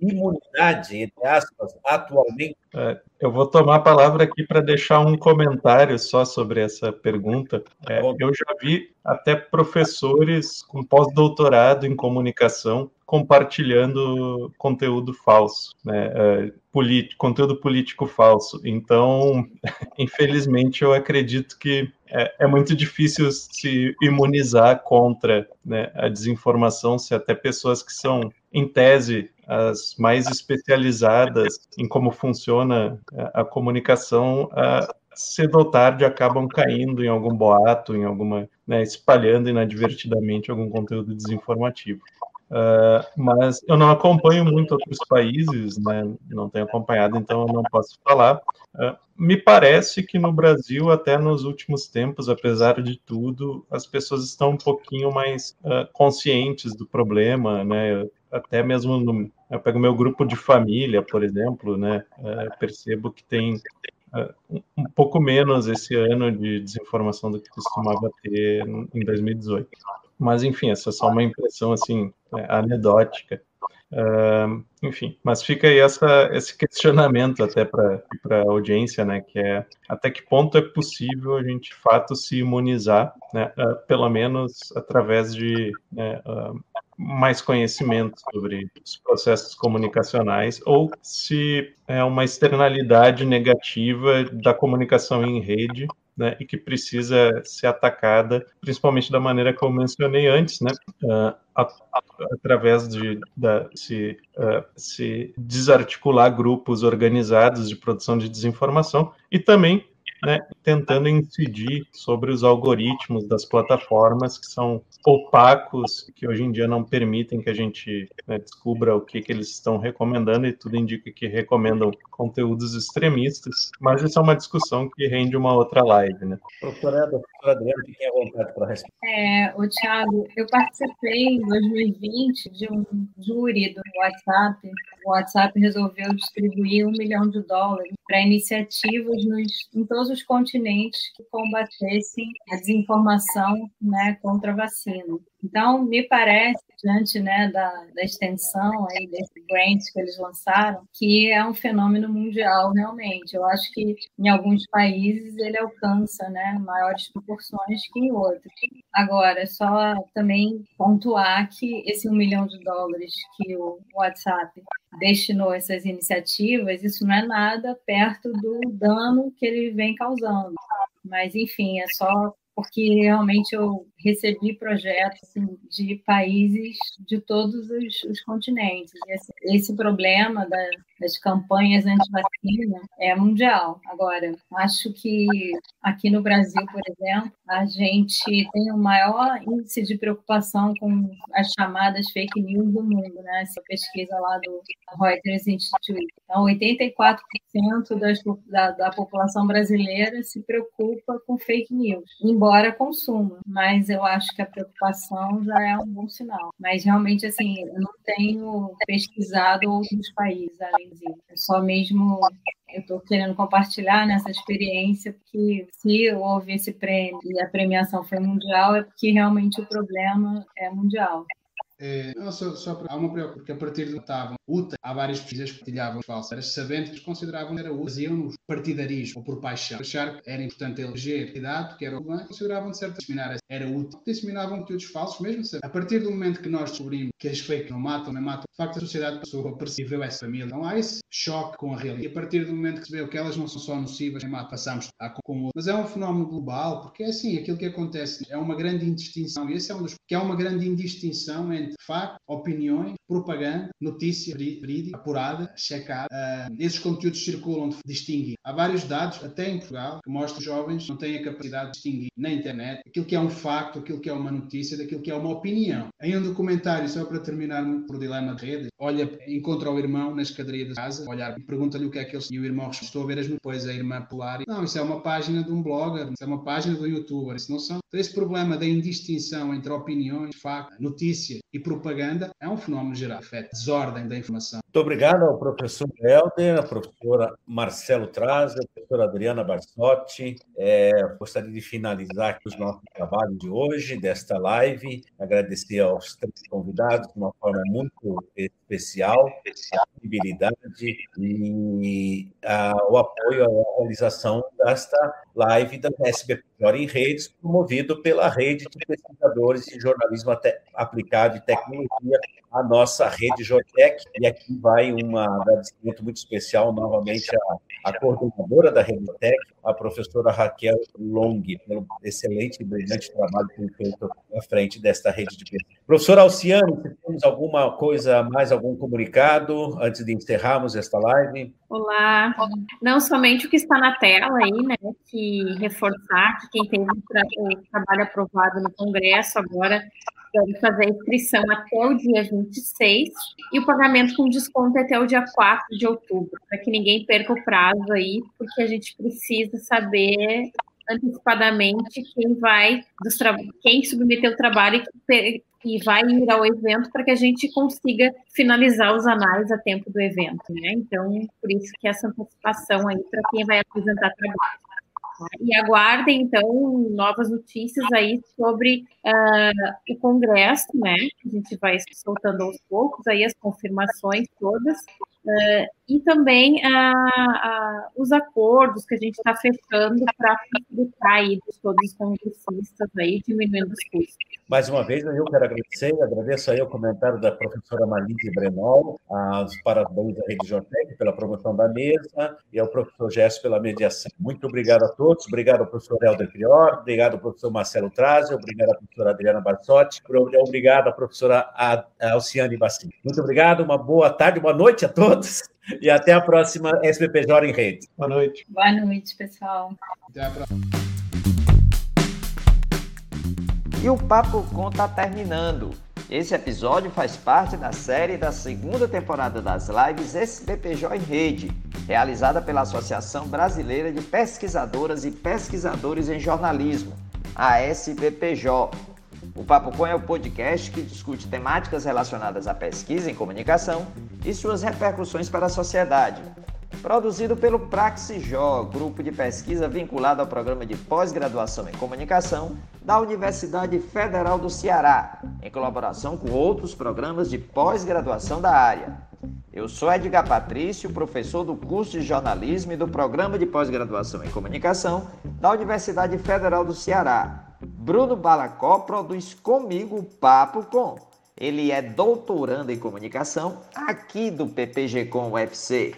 imunidade, entre aspas, atualmente? É, eu vou tomar a palavra aqui para deixar um comentário só sobre essa pergunta. É, eu já vi até professores com pós-doutorado em comunicação compartilhando conteúdo falso, né? É, conteúdo político falso. Então, *laughs* infelizmente, eu acredito que é, é, muito difícil se imunizar contra né, a desinformação, se até pessoas que são, em tese, as mais especializadas em como funciona a, a comunicação, a, cedo ou tarde acabam caindo em algum boato, em alguma, né, espalhando inadvertidamente algum conteúdo desinformativo. Uh, mas eu não acompanho muito outros países, né? não tenho acompanhado, então eu não posso falar. Uh, me parece que no Brasil, até nos últimos tempos, apesar de tudo, as pessoas estão um pouquinho mais uh, conscientes do problema, né? Até mesmo no, eu pego meu grupo de família, por exemplo, né? percebo que tem um pouco menos esse ano de desinformação do que costumava ter em 2018. Mas, enfim, essa é só uma impressão, assim, é, anedótica. Uh, enfim, mas fica aí essa, esse questionamento até para a audiência, né, que é até que ponto é possível a gente, de fato, se imunizar, né, uh, pelo menos através de né, uh, mais conhecimento sobre os processos comunicacionais, ou se é uma externalidade negativa da comunicação em rede né, e que precisa ser atacada, principalmente da maneira que eu mencionei antes, né, uh, através de se, uh, se desarticular grupos organizados de produção de desinformação e também né, tentando incidir sobre os algoritmos das plataformas que são opacos, que hoje em dia não permitem que a gente né, descubra o que, que eles estão recomendando, e tudo indica que recomendam conteúdos extremistas, mas isso é uma discussão que rende uma outra live. Né? Professora, doutora Adriana, fiquem à vontade para responder. É, o Thiago, eu participei em 2020 de um júri do WhatsApp. O WhatsApp resolveu distribuir um milhão de dólares para iniciativas nos, em todos os continentes que combatessem a desinformação né, contra a vacina. Então, me parece, diante né, da, da extensão aí desse grant que eles lançaram, que é um fenômeno mundial realmente. Eu acho que em alguns países ele alcança né, maiores proporções que em outros. Agora, só também pontuar que esse um milhão de dólares que o WhatsApp destinou essas iniciativas, isso não é nada perto do dano que ele vem causando. Mas, enfim, é só porque realmente eu recebi projetos assim, de países de todos os, os continentes. Esse, esse, problema da, das campanhas anti-vacina é mundial. Agora, acho que aqui no Brasil, por exemplo, a gente tem o maior índice de preocupação com as chamadas fake news do mundo, né? Essa pesquisa lá do Reuters Institute. Então, 84% das, da, da população brasileira se preocupa com fake news, embora consuma, mas eu acho que a preocupação já é um bom sinal. Mas realmente, assim, eu não tenho pesquisado outros países além disso. Só mesmo eu estou querendo compartilhar nessa experiência, porque se houve esse prêmio e a premiação foi mundial, é porque realmente o problema é mundial. É, não, só, só para, há uma preocupação, porque a partir de estavam úteis, há várias pesquisas que partilhavam falsas, sabendo que consideravam que era faziam-nos partidarismo ou por paixão, achar que era importante eleger idade, que era bem, consideravam de certa disseminar era útil, disseminavam conteúdos falsos, mesmo sabendo. A partir do momento que nós descobrimos que as fake não matam, não matam, de facto a sociedade passou a perceber essa família. Não há esse choque com a realidade. E a partir do momento que se vê que elas não são só nocivas, nem matam, passamos a com o outro. Mas é um fenómeno global, porque é assim, aquilo que acontece é uma grande indistinção, e esse é um dos que é uma grande indistinção entre facto, opiniões, propaganda, notícia verídica, apurada, checada. Uh, esses conteúdos circulam de distinguir. Há vários dados, até em Portugal, que mostram que os jovens não têm a capacidade de distinguir na internet aquilo que é um facto, aquilo que é uma notícia, daquilo que é uma opinião. Em um documentário, só para terminar por dilema de rede, olha, encontra o irmão na escadaria de casa, olhar e pergunta-lhe o que é que ele e o irmão responde, a ver as depois a irmã pular. Não, isso é uma página de um blogger, isso é uma página do youtuber, isso não são. Então, esse problema da indistinção entre opiniões, facto, notícia e propaganda é um fenómeno geral, afeta desordem da informação. Muito obrigado ao professor Helder, à professora Marcelo Traza, à professora Adriana Barsotti. É, gostaria de finalizar aqui os nossos trabalhos de hoje, desta live, agradecer aos três convidados de uma forma muito especial, a visibilidade e a, o apoio à realização desta live da SBPJ em redes, promovido pela rede de pesquisadores de jornalismo aplicado e tecnologia, a nossa rede Jortec, e aqui vai um agradecimento muito especial novamente à, à coordenadora da rede Tec, a professora Raquel Long, pelo excelente e brilhante trabalho que tem feito à frente desta rede de pesquisa. Professora Alciano, temos alguma coisa, mais algum comunicado antes de encerrarmos esta live? Olá, não somente o que está na tela aí, né, que reforçar que quem tem o trabalho aprovado no Congresso agora deve fazer a inscrição até o dia 26 e o pagamento com desconto até o dia 4 de outubro, para que ninguém perca o prazo aí, porque a gente precisa saber antecipadamente quem vai, dos quem submeteu o trabalho e, e vai ir ao evento para que a gente consiga finalizar os análises a tempo do evento, né? Então, por isso que essa antecipação aí para quem vai apresentar trabalho. E aguardem, então, novas notícias aí sobre uh, o Congresso, né? A gente vai soltando aos poucos aí as confirmações todas. Uh, e também uh, os acordos que a gente está fechando para facilitar aí de todos os congressistas aí, diminuindo os custos. Mais uma vez, eu quero agradecer, agradeço aí o comentário da professora Malise Brenol, os parabéns à Rede Jortec pela promoção da mesa e ao professor Gesso pela mediação. Muito obrigado a todos, obrigado ao professor Helder Prior, obrigado ao professor Marcelo Trazio, obrigado à professora Adriana Barsotti, obrigado à professora Alciane Bassin. Muito obrigado, uma boa tarde, boa noite a todos e até a próxima SBPJ em Rede. Boa noite. Boa noite, pessoal. Até a próxima. E o Papo Com está terminando. Esse episódio faz parte da série da segunda temporada das lives SBPJ em Rede, realizada pela Associação Brasileira de Pesquisadoras e Pesquisadores em Jornalismo, a SBPJ. O Papo Com é o podcast que discute temáticas relacionadas à pesquisa em comunicação e suas repercussões para a sociedade produzido pelo Praxijó, grupo de pesquisa vinculado ao programa de pós-graduação em comunicação da Universidade Federal do Ceará, em colaboração com outros programas de pós-graduação da área. Eu sou Edgar Patrício, professor do curso de jornalismo e do programa de pós-graduação em comunicação da Universidade Federal do Ceará. Bruno Balacó produz comigo o Papo Com. Ele é doutorando em comunicação aqui do PPG Com UFC.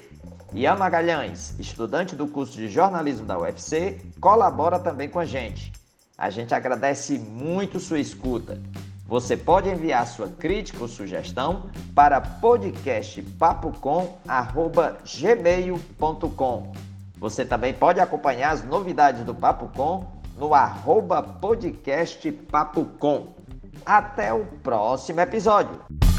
Ian Magalhães, estudante do curso de jornalismo da UFC, colabora também com a gente. A gente agradece muito sua escuta. Você pode enviar sua crítica ou sugestão para podcastpapocom@gmail.com. Você também pode acompanhar as novidades do Papo Com no arroba podcastpapocom. Até o próximo episódio!